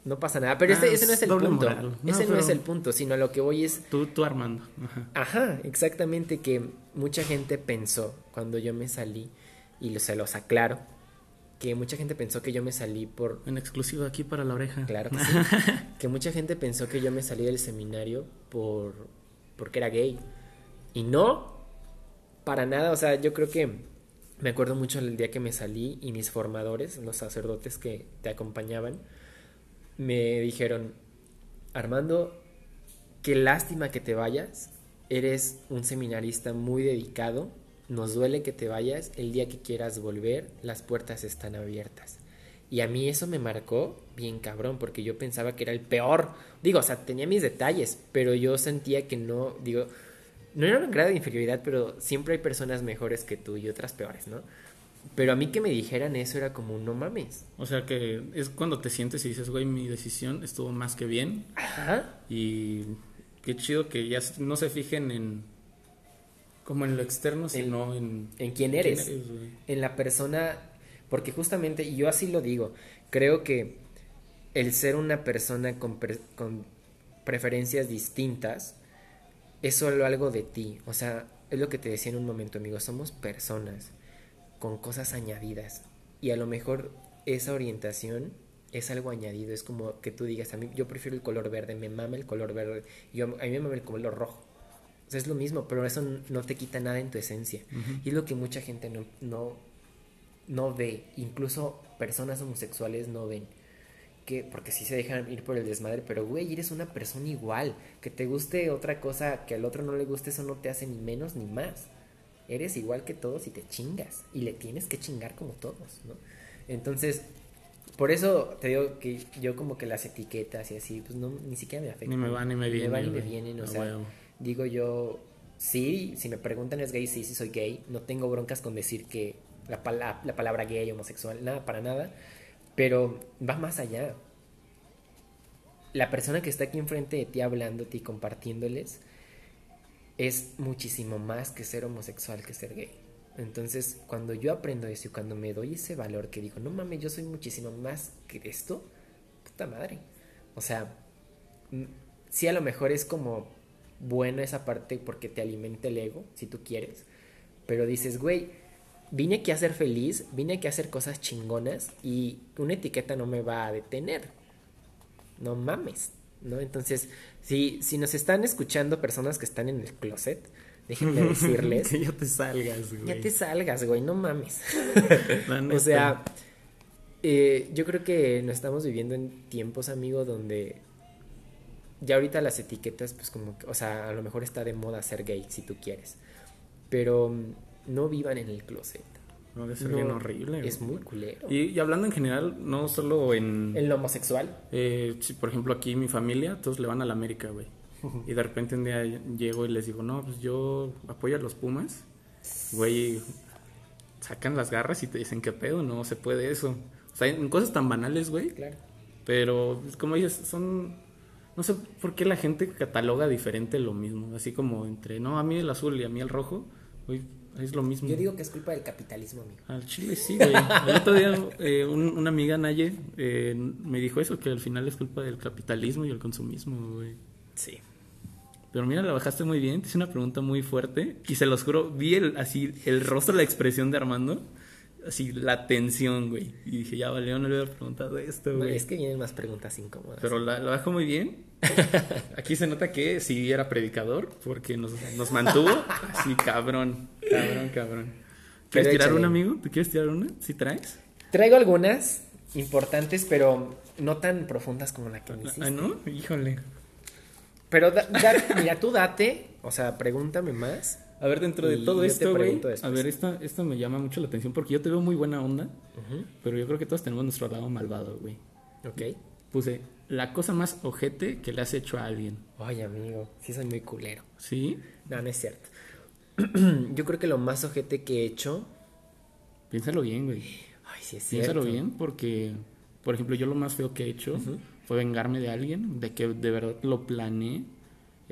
no pasa nada. Pero Ah, ese, ese no es el punto. No, ese no es el punto, sino a lo que voy es Tú, tú Armando. Ajá. Ajá, exactamente que mucha gente pensó cuando yo me salí, y se los aclaro, que mucha gente pensó que yo me salí por... En exclusiva aquí para la oreja. Claro que sí. que mucha gente pensó que yo me salí del seminario por porque era gay. Y no, para nada. O sea, yo creo que me acuerdo mucho el día que me salí y mis formadores, los sacerdotes que te acompañaban, me dijeron, Armando, qué lástima que te vayas. Eres un seminarista muy dedicado. Nos duele que te vayas. El día que quieras volver, las puertas están abiertas. Y a mí eso me marcó bien cabrón, porque yo pensaba que era el peor. Digo, o sea, tenía mis detalles, pero yo sentía que no, digo, no era un grado de inferioridad, pero siempre hay personas mejores que tú y otras peores, ¿no? Pero a mí que me dijeran eso era como, no mames. O sea que es cuando te sientes y dices, güey, mi decisión estuvo más que bien. Ajá. Y qué chido que ya no se fijen en. como en lo externo, sino en. En quién eres. quién güey. en la persona, porque justamente, y yo así lo digo, creo que el ser una persona con, pre- con preferencias distintas es solo algo de ti. O sea, es lo que te decía en un momento, amigo, somos personas con cosas añadidas. Y a lo mejor esa orientación es algo añadido. Es como que tú digas, a mí yo prefiero el color verde, me mama el color verde, yo, a mí me mama el color rojo. O sea, es lo mismo, pero eso no te quita nada en tu esencia. Y es lo que mucha gente no, no, no ve. Incluso personas homosexuales no ven. Que, porque sí se dejan ir por el desmadre, pero güey, eres una persona igual. Que te guste otra cosa que al otro no le guste, eso no te hace ni menos ni más. Eres igual que todos y te chingas. Y le tienes que chingar como todos, ¿no? Entonces, por eso te digo que yo como que las etiquetas y así, pues no, ni siquiera me afectan. Ni me van ni me vienen. Me van ni me vienen, o sea, digo yo, sí, si me preguntan es gay, sí, sí soy gay. No tengo broncas con decir que la, pala- la palabra gay, homosexual, nada, para nada. Pero va más allá. La persona que está aquí enfrente de ti hablándote y compartiéndoles es muchísimo más que ser homosexual, que ser gay. Entonces, cuando yo aprendo eso y cuando me doy ese valor que digo, no mames, yo soy muchísimo más que esto, puta madre. O sea, mm, sí a lo mejor es como buena esa parte porque te alimenta el ego, si tú quieres, pero dices, güey, vine aquí a ser feliz, vine aquí a hacer cosas chingonas y una etiqueta no me va a detener. No mames, ¿no? Entonces, si, si nos están escuchando personas que están en el closet, déjenme decirles, que ya te salgas, güey. ya te salgas, güey, no mames. O sea, eh, yo creo que nos estamos viviendo en tiempos, amigo, donde ya ahorita las etiquetas, pues como, que- o sea, a lo mejor está de moda ser gay, si tú quieres. Pero no vivan en el closet. No, debe ser No, bien horrible. Es muy culero. Y, y hablando en general, no solo en... En lo homosexual. Eh, si, por ejemplo, aquí mi familia, todos le van a la América, güey. Y de repente un día llego y les digo, no, pues yo apoyo a los Pumas. Güey, sacan las garras y te dicen, ¿qué pedo? No se puede eso. O sea, en cosas tan banales, güey. Claro. Pero, pues, como dices, son... No sé por qué la gente cataloga diferente lo mismo. Así como entre, no, a mí el azul y a mí el rojo. Güey, es lo mismo. Yo digo que es culpa del capitalismo, amigo. Al chile sí, güey. El otro día eh, un- una amiga Naye eh, me dijo eso, que al final es culpa del capitalismo y el consumismo, güey. Sí. Pero mira, la bajaste muy bien, te hice una pregunta muy fuerte y se los juro, vi el, así el rostro, la expresión de Armando, así la tensión, güey. Y dije, ya valió, no le hubiera preguntado esto, güey. es que vienen más preguntas incómodas. Pero la, la bajó muy bien. Aquí se nota que sí era predicador, porque nos, nos mantuvo así, cabrón, cabrón, cabrón. ¿Quieres Pero tirar échale. una, amigo? ¿Te quieres tirar una? ¿Sí traes? Traigo algunas importantes, pero no tan profundas como la que me hiciste. Ah, ¿no? Híjole. Pero da- da- mira, tú date, o sea, pregúntame más. A ver, dentro de todo esto, güey. A ver, esta, esta me llama mucho la atención porque yo te veo muy buena onda, pero yo creo que todos tenemos nuestro lado malvado, güey. Ok. Puse la cosa más ojete que le has hecho a alguien. Oye, amigo, sí soy muy culero. ¿Sí? No, no es cierto. Yo creo que lo más ojete que he hecho. Piénsalo bien, güey. Ay, sí es cierto. Piénsalo bien porque, por ejemplo, yo lo más feo que he hecho fue vengarme de alguien, de que de verdad lo planeé.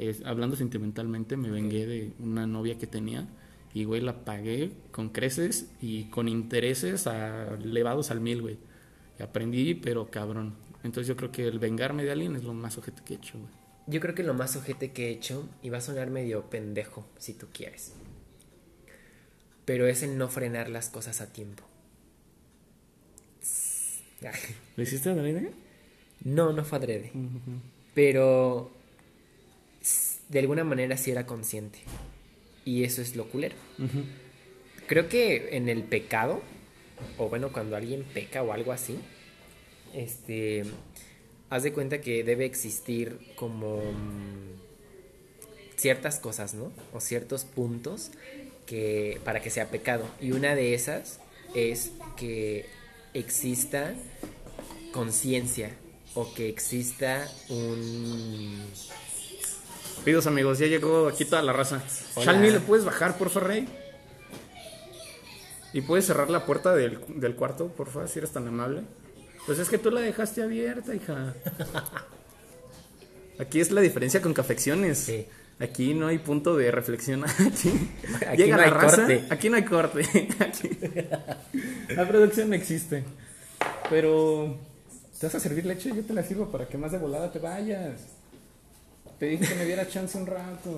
Es, hablando sentimentalmente, me vengué de una novia que tenía Y, güey, la pagué con creces y con intereses a- elevados al mil, güey. Y aprendí, pero cabrón. Entonces yo creo que el vengarme de alguien es lo más ojete que he hecho, güey. Yo creo que lo más ojete que he hecho, y va a sonar medio pendejo si tú quieres, pero es el no frenar las cosas a tiempo. ¿Lo hiciste, Adelaide? No, no fue adrede, pero de alguna manera sí era consciente. Y eso es lo culero. Creo que en el pecado, o bueno, cuando alguien peca o algo así, este, haz de cuenta que debe existir como mm, ciertas cosas, ¿no? O ciertos puntos que para que sea pecado. Y una de esas es que exista conciencia o que exista un Pidos amigos, ya llegó aquí toda la raza. Shalmi, ¿le puedes bajar, por favor, Rey? ¿Y puedes cerrar la puerta del, del cuarto, por favor, si eres tan amable? Pues es que tú la dejaste abierta, hija. Aquí es la diferencia con cafecciones. Sí. Aquí no hay punto de reflexión. Aquí, Aquí llega no la hay raza. corte. Aquí no hay corte. Aquí- La producción no existe. Pero, ¿te vas a servir leche? Yo te la sirvo para que más de volada te vayas. Te dije que me diera chance un rato.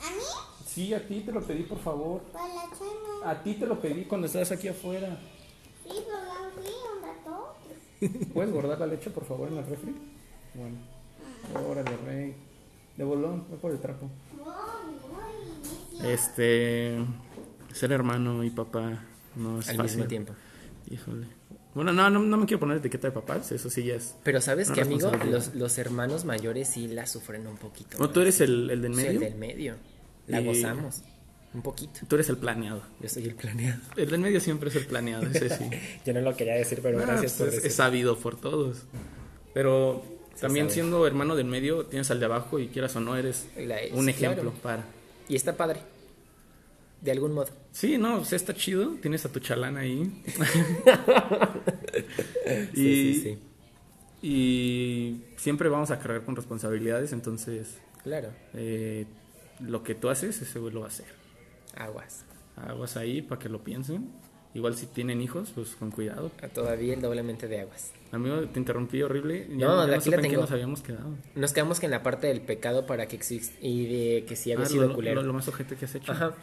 ¿A mí? Sí, a ti te lo pedí, por favor. Para la chana. A ti te lo pedí cuando estabas aquí afuera. Sí, pero la fui un rato. ¿Puedes guardar la leche, por favor, en el refri? Bueno. Órale, rey. De bolón, voy por el trapo. Este. Ser hermano y papá no es al fácil. mismo tiempo. Híjole. Bueno, no, no, no me quiero poner etiqueta de papás, eso sí ya es. Pero sabes que, amigo, los, los hermanos mayores sí la sufren un poquito. ¿No más. tú eres el, el del Soy medio? el del medio. La Y- gozamos. Un poquito. Tú eres el planeado. Yo soy el planeado. El del medio siempre es el planeado, ese sí. Yo no lo quería decir, pero gracias pues por es, decir. es sabido por todos. Pero también sabe. siendo hermano del medio, tienes al de abajo y quieras o no, eres La- un sí, ejemplo claro. para. Y está padre. De algún modo. Sí, no, pues está chido. Tienes a tu chalán ahí. y, Sí, sí, sí. y siempre vamos a cargar con responsabilidades, entonces Claro. eh, lo que tú haces, ese güey lo va a hacer. Aguas. Aguas ahí para que lo piensen. Igual si tienen hijos, pues con cuidado. Todavía el doblemente de aguas. Amigo, te interrumpí horrible. Ya- No, ya de aquí la tengo. nos habíamos quedado. Nos quedamos que en la parte del pecado para que exista y de que si había Ah, sido lo, culero. lo- lo más ojete que has hecho. Ajá.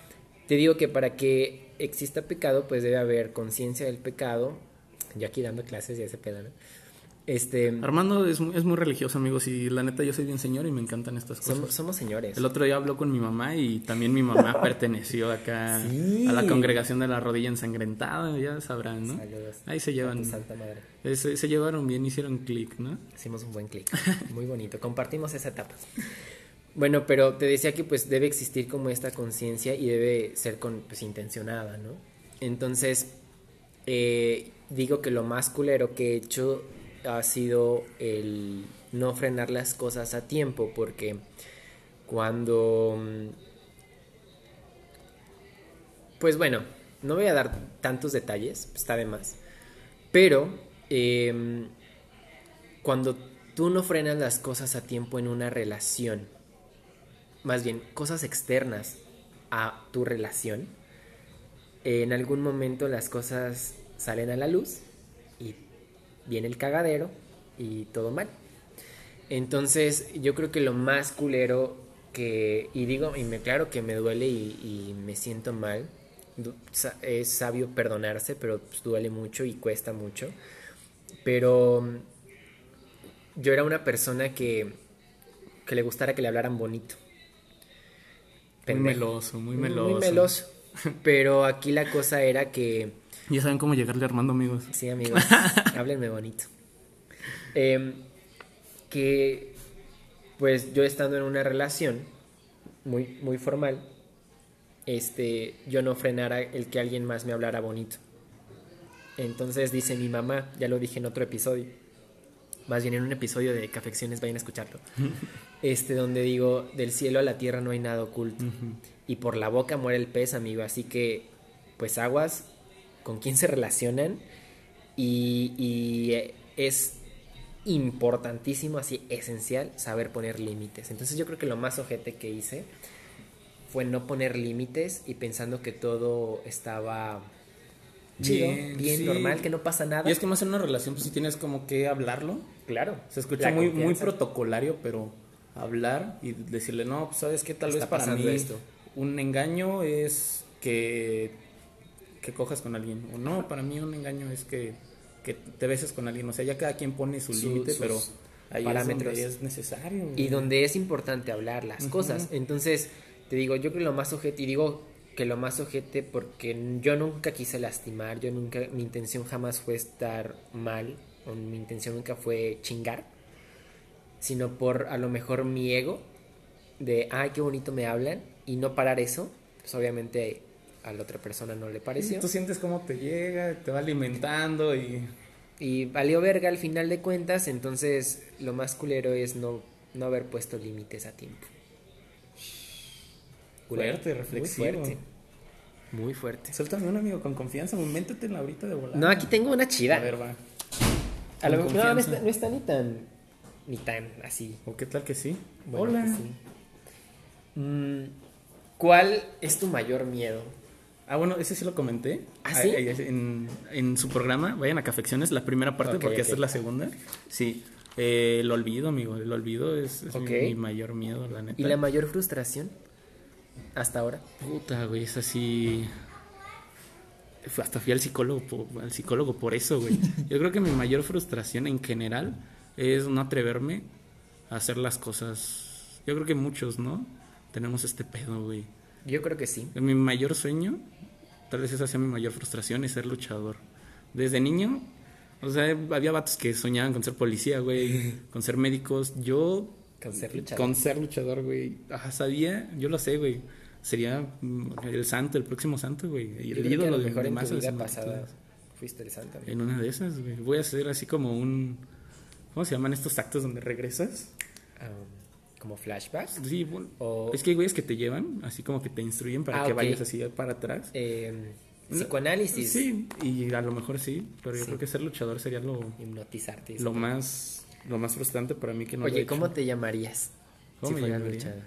Te digo que para que exista pecado, pues debe haber conciencia del pecado. Yo aquí dando clases y ese pedo, ¿no? Este, Armando es, muy- es muy religioso, amigos, y la neta yo soy bien señor y me encantan estas cosas. somos, somos señores. El otro día habló con mi mamá y también mi mamá perteneció acá Sí. a la congregación de la rodilla ensangrentada, ya sabrán, ¿no? Saludos Ahí se llevan, santa madre. se, se llevaron bien, hicieron clic, ¿no? Hicimos un buen clic. Muy bonito. Compartimos esa etapa. Bueno, pero te decía que pues debe existir como esta conciencia y debe ser con, pues, intencionada, ¿no? Entonces, eh, digo que lo más culero que he hecho ha sido el no frenar las cosas a tiempo, porque cuando... mm, Pues bueno, no voy a dar tantos detalles, está de más, pero... em, cuando tú no frenas las cosas a tiempo en una relación, más bien cosas externas a tu relación, en algún momento las cosas salen a la luz y viene el cagadero y todo mal. Entonces yo creo que lo más culero que, y digo, y me claro que me duele y, me siento mal, es sabio perdonarse, pero pues, duele mucho y cuesta mucho, pero yo era una persona que, que le gustara que le hablaran bonito. Muy meloso, muy meloso. Muy meloso. Pero aquí la cosa era que, Ya saben cómo llegarle a Armando, amigos. sí amigos, háblenme bonito. Em, que pues yo estando en una relación muy, muy formal, este, yo no frenara el que alguien más me hablara bonito. Entonces dice mi mamá, ya lo dije en otro episodio, más bien en un episodio de Cafecciones, vayan a escucharlo, este, donde digo, del cielo a la tierra no hay nada oculto, y por la boca muere el pez, amigo, así que, pues aguas, con quién se relacionan, y, y, eh, es importantísimo, así esencial, saber poner límites. Entonces yo creo que lo más ojete que hice fue no poner límites y pensando que todo estaba chido, bien, Bien, sí. normal, que no pasa nada. Y es que más en una relación, pues sí tienes como que hablarlo. claro. Se escucha muy, muy protocolario, pero hablar y decirle, no, pues sabes que tal vez para mí esto. un engaño es que, que cojas con alguien. O no, para mí un engaño es que, que te beses con alguien. O sea, ya cada quien pone su Su- límite, pero ahí parámetros. es, donde es necesario. Y donde es importante hablar las cosas. Entonces, te digo, yo creo que lo más ojete, y digo que lo más ojete porque yo nunca quise lastimar, yo nunca, mi intención jamás fue estar mal, o mi intención nunca fue chingar, sino por a lo mejor mi ego de, ay, qué bonito me hablan, y no parar eso, pues obviamente a la otra persona no le pareció. Tú sientes cómo te llega, te va alimentando y... Y valió verga al final de cuentas, entonces lo más culero es no, no haber puesto límites a tiempo. Culero. Fuerte, reflexivo. Muy fuerte. Muy fuerte. Suéltame un amigo con confianza, métete en la horita de volar. No, aquí tengo una chida. A ver, va. A lo- no, no está, no está ni tan ni tan así. ¿O qué tal que sí? Bueno, Hola. sí. Mm, ¿Cuál es tu mayor miedo? Ah, bueno, ese sí lo comenté. ¿Ah, sí? Ahí- ahí En, en su programa, vayan a Cafecciones, la primera parte, porque esta es la segunda. Sí. Eh, el olvido, amigo. El olvido es, es mi- mi, mayor miedo, la neta. ¿Y la mayor frustración? Hasta ahora. Puta, güey, es así. Fue- Hasta fui al psicólogo, al psicólogo por eso, güey. Yo creo que mi mayor frustración en general es no atreverme a hacer las cosas. Yo creo que muchos, ¿no? Tenemos este pedo, güey. Yo creo que sí. Mi mayor sueño, tal vez esa sea mi mayor frustración, es ser luchador. Desde niño, o sea, había vatos que soñaban con ser policía, güey, con ser médicos. Yo, Con ser luchador. con ser luchador, güey. Ajá, sabía, yo lo sé, güey. Sería mm, el santo, el próximo santo, güey. Yo el creo que a ídolo lo de, mejor de en tu masas, vida pasada fuiste el santo. ¿no? En una de esas, güey. Voy a hacer así como un. ¿Cómo se llaman estos actos donde regresas? Como flashbacks. Sí, bueno, O- es que hay güeyes que te llevan, así como que te instruyen para Ah, que vayas así para atrás. Eh, psicoanálisis. Sí, y a lo mejor sí, pero yo Sí. creo que ser luchador sería lo, Hipnotizarte. lo más lo más frustrante para mí que no lo he Oye. ¿cómo te llamarías? ¿Cómo si fueras luchador.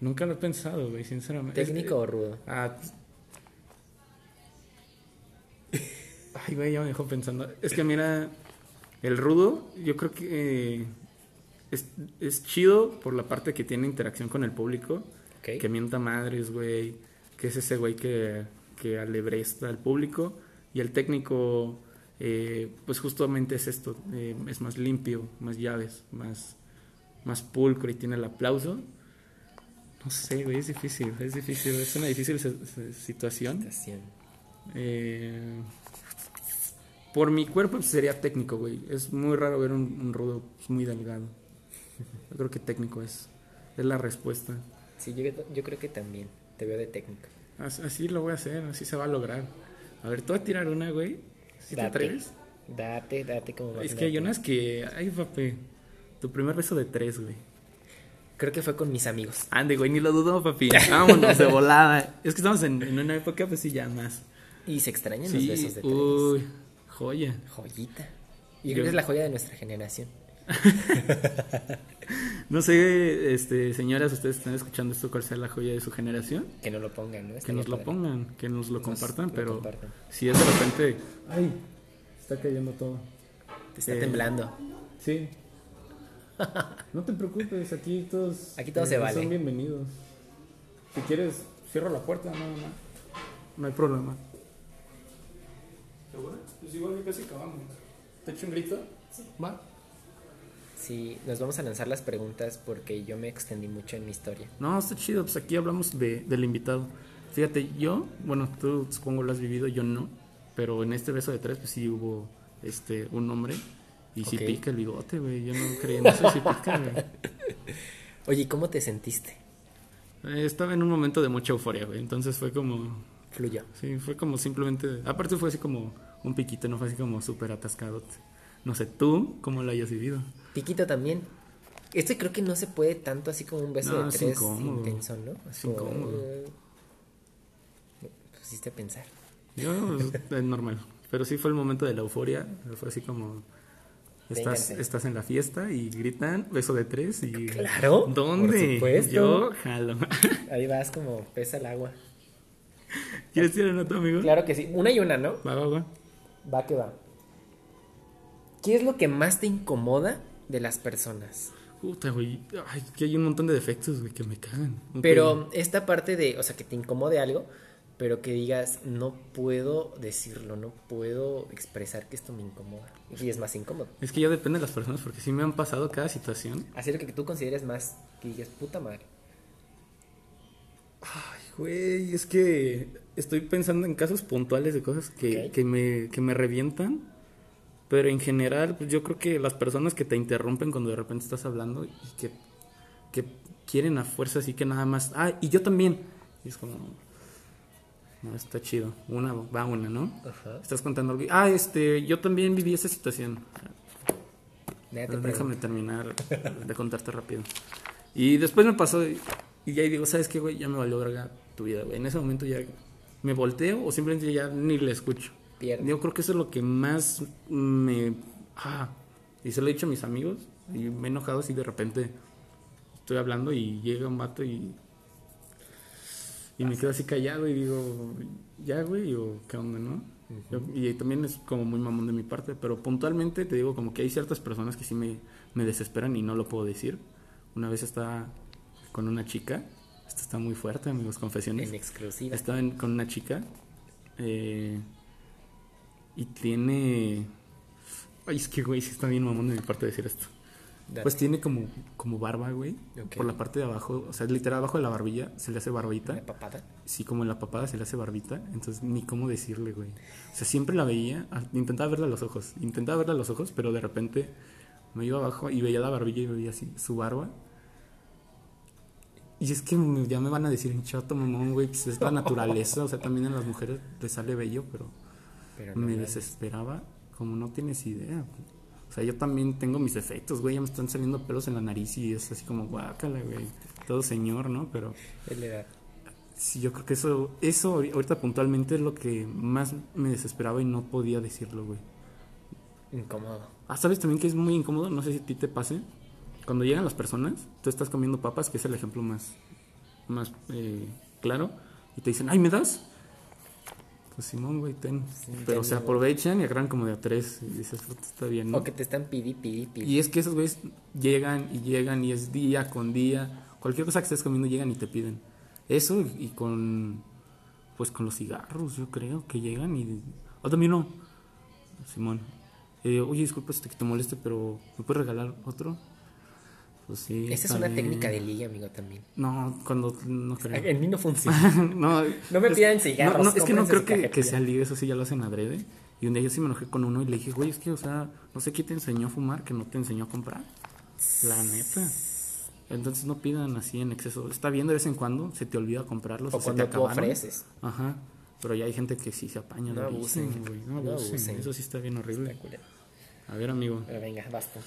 Nunca lo he pensado, güey, sinceramente. ¿Técnico Es- o rudo? Ah, Ay, güey, ya me dejó pensando. Es que mira, el rudo, yo creo que eh, es, es chido por la parte que tiene interacción con el público. Ok. Que mienta madres, güey. Que es ese güey que, que alebresta al público. Y el técnico, eh, pues justamente es esto. eh, es más limpio, más llaves, más, más pulcro y tiene el aplauso. No sé, güey, es difícil, es difícil, es una difícil situación. Estación. Eh, por mi cuerpo pues, sería técnico, güey. Es muy raro ver un, un rudo pues, muy delgado. Yo creo que técnico es, es la respuesta. Sí, yo, yo creo que también. Te veo de técnico. As- Así lo voy a hacer, así se va a lograr. A ver, tú vas a tirar una, güey. ¿Sí te atreves? Date, date como vas Es que hay unas que. Ay, papi. Tu primer beso de tres, güey. Creo que fue con mis amigos. Ande, güey, ni lo dudo, papi. Vámonos de volada. Es que estamos en, en una época, pues sí, ya más. Y se extrañan Sí, los besos de tres. uy, joya. Joyita. Y creo que es la joya de nuestra generación. No sé, este, señoras, ustedes están escuchando esto, cuál sea la joya de su generación. Que no lo pongan, ¿no? Que nos lo pongan, que nos lo Nos compartan, lo pero compartan. si es de repente. Ay, está cayendo todo. Te está Eh, temblando. Sí. No te preocupes, aquí todos. Aquí todo se vale. Son bienvenidos. Si quieres, cierro la puerta, no, no. No hay problema. ¿Segura? Pues igual ya casi acabamos. ¿Te echo un grito? Sí. Va. Sí, nos vamos a lanzar las preguntas porque yo me extendí mucho en mi historia. No, está chido, pues aquí hablamos de, del invitado. Fíjate, yo, bueno, tú supongo lo has vivido, yo no, pero en este beso de tres, pues sí hubo este un hombre y sí Ok. pica el bigote, güey. Yo no creía en eso, sí pica, güey. Oye, ¿y ¿cómo te sentiste? Eh, Estaba en un momento de mucha euforia, güey. Entonces fue como, Fluyó. sí, fue como simplemente, aparte fue así como un piquito, no fue así como súper atascado. No sé, tú, ¿cómo lo hayas vivido? Piquito también. Este creo que no se puede tanto así como un beso No, de es tres incómodo. intenso, ¿no? Es Como, incómodo. eh, Me pusiste a pensar. Yo, es normal. Pero sí fue el momento de la euforia. Fue así como. Estás, Vénganse. estás en la fiesta y gritan beso de tres y... Claro, ¿Dónde? por supuesto. Yo jalo. Ahí vas como pesa el agua. ¿Quieres tirar nota, amigo? Claro que sí. Una y una, ¿no? Va, va, va. Va que va. ¿Qué es lo que más te incomoda de las personas? Puta, güey. Ay, que hay un montón de defectos, güey, que me cagan. Pero esta parte de, o sea, que te incomode algo, pero que digas, no puedo decirlo, no puedo expresar que esto me incomoda. Y es más incómodo. Es que ya depende de las personas, porque sí me han pasado cada situación. Así lo que tú consideres más, que digas, puta madre. Ay, güey, es que estoy pensando en casos puntuales de cosas que, que, me, que me revientan. Pero en general, pues yo creo que las personas que te interrumpen cuando de repente estás hablando y que, que quieren a fuerza así que nada más. Ah, y yo también. Y es como. No, está chido. Una va una, ¿no? Ajá. Estás contando algo. Ah, este, yo también viví esa situación. Déjame pregunto. terminar de contarte rápido. Y después me pasó y, y ya ahí digo, ¿sabes qué, güey? Ya me valió verga tu vida, güey. En ese momento ya me volteo o simplemente ya ni le escucho. Pierde. Yo creo que eso es lo que más me... Ah, y se lo he dicho a mis amigos y me he enojado así de repente. Estoy hablando y llega un vato y... Y me quedo así callado y digo, ya, güey, o qué onda, ¿no? Yo- y también es como muy mamón de mi parte, pero puntualmente te digo como que hay ciertas personas que sí me, me desesperan y no lo puedo decir. Una vez estaba con una chica, esto está muy fuerte, amigos, confesiones. En exclusiva. Estaba en- con una chica eh, y tiene... Ay, es que, güey, sí está bien mamón de mi parte decir esto. Pues tiene como, como barba, güey. Ok. Por la parte de abajo, o sea, literal abajo de la barbilla se le hace barbita. Una papada. Sí, como en la papada se le hace barbita, entonces ni cómo decirle, güey. O sea, siempre la veía, ah, intentaba verla a los ojos, intentaba verla a los ojos, pero de repente me iba abajo y veía la barbilla y veía así su barba. Y es que ya me van a decir, chato, mamón, güey, pues es la naturaleza, o sea, también a las mujeres les sale bello, pero Pero no me desesperaba como no tienes idea. güey. O sea, yo también tengo mis efectos, güey, ya me están saliendo pelos en la nariz y es así como, guácala, güey, todo señor, ¿no? Pero... Es la edad. Sí, yo creo que eso, eso ahori- ahorita puntualmente es lo que más me desesperaba y no podía decirlo, güey. Incómodo. Ah, ¿sabes también que es muy incómodo? No sé si a ti te pase. Cuando llegan las personas, tú estás comiendo papas, que es el ejemplo más, más eh, claro, y te dicen, ay, ¿me das? Pues Simón, güey, ten. Pero se aprovechan y agarran como de a tres y dices, "Puta, está bien, ¿no? O que te están pidi, pidi, pidi. Y es que esos güeyes llegan y llegan y es día con día. Cualquier cosa que estés comiendo llegan y te piden. Eso y, con pues con los cigarros, yo creo, que llegan y... O también no. Simón. eh, Oye, disculpa si te, que te moleste, pero ¿me puedes regalar otro? Pues sí. Esa es una bien. técnica de liga, amigo, también. No, cuando... No creo. En mí no funciona. no, No me es- pidan cigarros, no, no, es que no creo que, que sea ligue, eso sí ya lo hacen adrede. Y un día yo sí me enojé con uno y le dije, güey, es que, o sea, no sé quién te enseñó a fumar, que no te enseñó a comprar. La neta. Entonces no pidan así en exceso. Está bien de vez en cuando, se te olvida comprarlos. O se cuando te tú acabaron. ofreces. Ajá. Pero ya hay gente que sí se apaña. No abusen. güey, No abusen. Eso sí está bien horrible. Está. A ver, amigo. Pero venga, basta.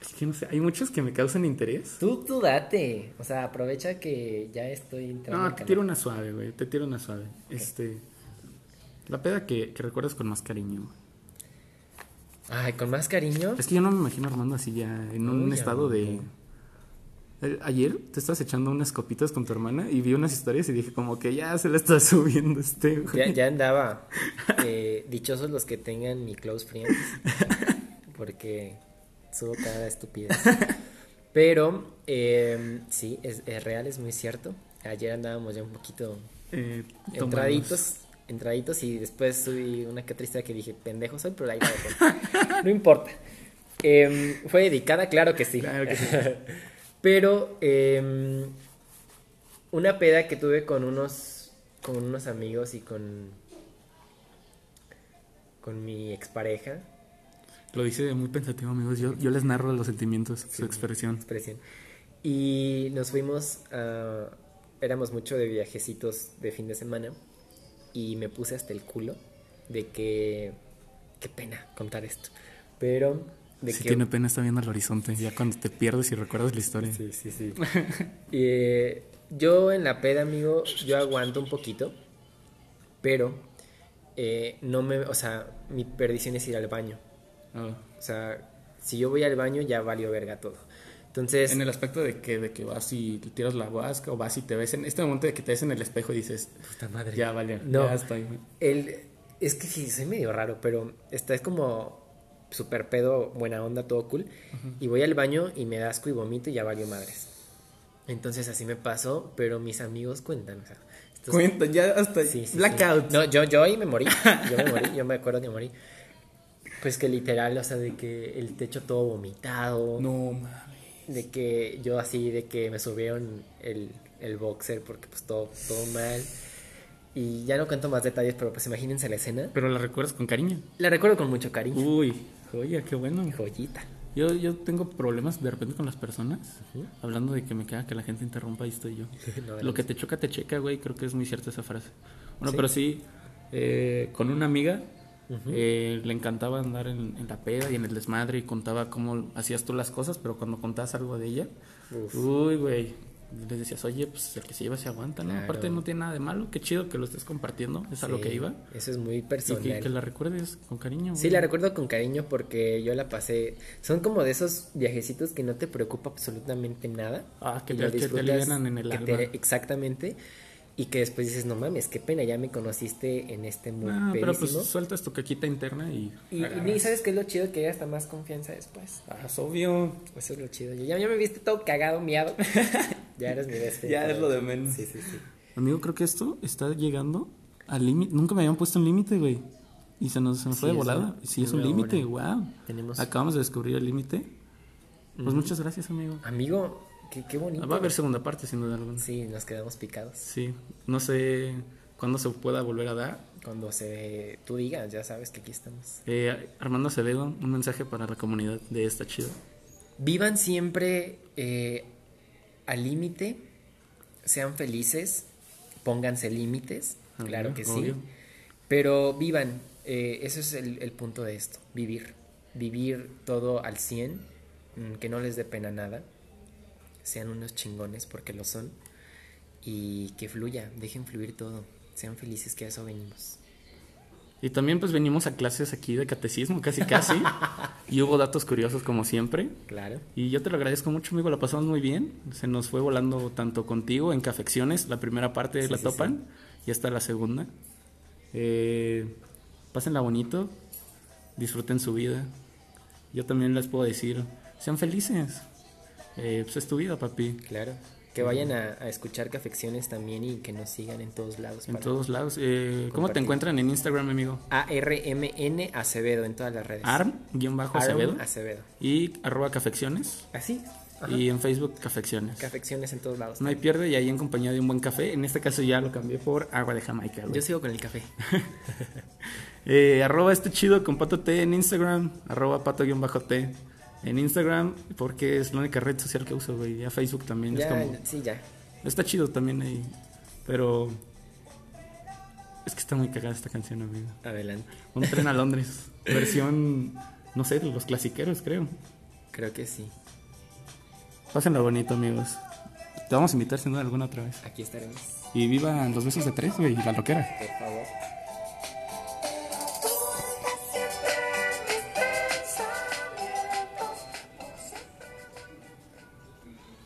Es que no sé, hay muchos que me causan interés. Tú, tú date. O sea, aprovecha que ya estoy entrando. No, te tiro una suave, güey. Te tiro una suave. Este. La peda que, que recuerdas con más cariño. güey. Ay, con más cariño. Es que yo no me imagino Armando así ya en un Uy, estado de. Eh, Ayer te estabas echando unas copitas con tu hermana y vi unas historias y dije como que ya se la está subiendo este. güey. Ya, ya andaba. Eh, dichosos los que tengan mi close friends. Porque subo cada estupidez. Pero, eh, sí, es, es real, es muy cierto. Ayer andábamos ya un poquito Eh, tomados. entraditos, entraditos y después subí una que historia que dije, pendejo soy, pero ahí la. No importa. Em, fue dedicada, claro que sí. Claro que sí. pero em, una peda que tuve con unos con unos amigos y con con mi expareja, Lo dice muy pensativo, amigos. Yo, yo les narro los sentimientos, su expresión. expresión. Y nos fuimos a... Éramos mucho de viajecitos de fin de semana y me puse hasta el culo de que... Qué pena contar esto. Pero de Si que... tiene pena, está viendo el horizonte. Ya cuando te pierdes y recuerdas la historia. Sí, sí, sí. Eh, yo en la peda, amigo, yo aguanto un poquito, pero eh, no me... O sea, mi perdición es ir al baño. Ah. O sea, si yo voy al baño ya valió verga todo. Entonces, En el aspecto de que, de que vas y te tiras la vasca o vas y te ves en este momento de que te ves en el espejo y dices, puta madre. ya vale, No. ya estoy. El, es que sí, soy medio raro, pero está es como super pedo, buena onda, todo cool. Y voy al baño y me da asco y vomito y ya valió madres. Entonces así me pasó, pero mis amigos cuentan. O sea, estos- Cuentan, ya hasta Sí, sí, blackout. sí. No, yo, yo ahí me morí. Yo me morí, yo me acuerdo que morí. Pues que literal, o sea, de que el techo todo vomitado. No mames. De que yo así, de que me subieron el, el boxer porque pues todo, todo mal. Y ya no cuento más detalles, pero pues imagínense la escena. Pero la recuerdas con cariño. La recuerdo con mucho cariño. Uy, oye, qué bueno. Joyita. Yo, yo tengo problemas de repente con las personas. Hablando de que me queda que la gente interrumpa, ahí estoy yo. No, Lo que te choca, te checa, güey. Creo que es muy cierta esa frase. Bueno, ¿Sí? pero sí, eh, con una amiga eh, le encantaba andar en, en la peda y en el desmadre y contaba cómo hacías tú las cosas, pero cuando contabas algo de ella, Uf. uy, güey. Le decías, oye, pues el que se lleva se aguanta, ¿no? Claro. Aparte no tiene nada de malo, qué chido que lo estés compartiendo, es a lo Sí, que iba. Eso es muy Y personal. que, que la recuerdes con cariño. Sí, la recuerdo con cariño porque yo la pasé. Son como de esos viajecitos que no te preocupa absolutamente nada. Ah, que y te- que te alivianan en el que alma. te- exactamente. Y que después dices, no mames, qué pena, ya me conociste en este muy Ah, pero pues sueltas tu caquita interna y. y, sabes qué es lo chido que hay hasta más confianza después. Ah, es obvio. Eso es lo chido. Ya, ya me viste todo cagado, miado. ya eres mi bestia. Ya es lo de menos. Sí, sí, sí. Amigo, creo que esto está llegando al límite. Nunca me habían puesto un límite, güey. Y se nos, se nos Sí, fue de volada. una- Sí, es un límite, wow. Tenemos- Acabamos de descubrir el límite. Pues muchas gracias, amigo. Amigo, qué, qué bonito. Va a haber segunda parte, sin duda alguna. Sí, nos quedamos picados. Sí. No sé cuándo se pueda volver a dar. Cuando se tú digas, ya sabes que aquí estamos. Eh, Armando Acevedo, un mensaje para la comunidad de esta chido. Vivan siempre eh, al límite, sean felices, pónganse límites, claro que obvio. sí. Pero vivan, eh, eso es el, el punto de esto, vivir. Vivir todo al 100, mm, que no les dé pena nada, sean unos chingones porque lo son, y que fluya, dejen fluir todo, sean felices, que a eso venimos. Y también pues venimos a clases aquí de catecismo, casi casi. y hubo datos curiosos como siempre. Claro. Y yo te lo agradezco mucho, amigo, la pasamos muy bien. Se nos fue volando tanto contigo en Cafecciones, la primera parte Sí, la sí, topan, y esta la segunda. Eh, pásenla bonito, disfruten su vida. Yo también les puedo decir, sean felices. Eh, pues es tu vida, papi. Claro. Que vayan a, a escuchar Cafecciones también y que nos sigan en todos lados. En todos lados. Eh, ¿Cómo te encuentran en Instagram, amigo? A-R-M-N Acevedo en todas las redes. Arm-Acevedo. Arm Acevedo. Y arroba Cafecciones. Así. Ajá. Y en Facebook, Cafecciones. Cafecciones en todos lados. No hay pierde y ahí en compañía de un buen café. En este caso ya lo cambié por agua de Jamaica. güey. Yo sigo con el café. Eh, arroba este chido con pato T en Instagram. Arroba pato-t en Instagram. Porque es la única red social que uso, güey. Ya Facebook también es Ya, como. sí, ya. Está chido también ahí. Pero. Es que está muy cagada esta canción, amigo. Adelante. Un tren a Londres. versión. No sé, de los clasiqueros, creo. Creo que sí. Pásenlo bonito, amigos. Te vamos a invitar sin duda alguna otra vez. Aquí estaremos. Y vivan los besos de tres, güey, y la loquera. Por favor.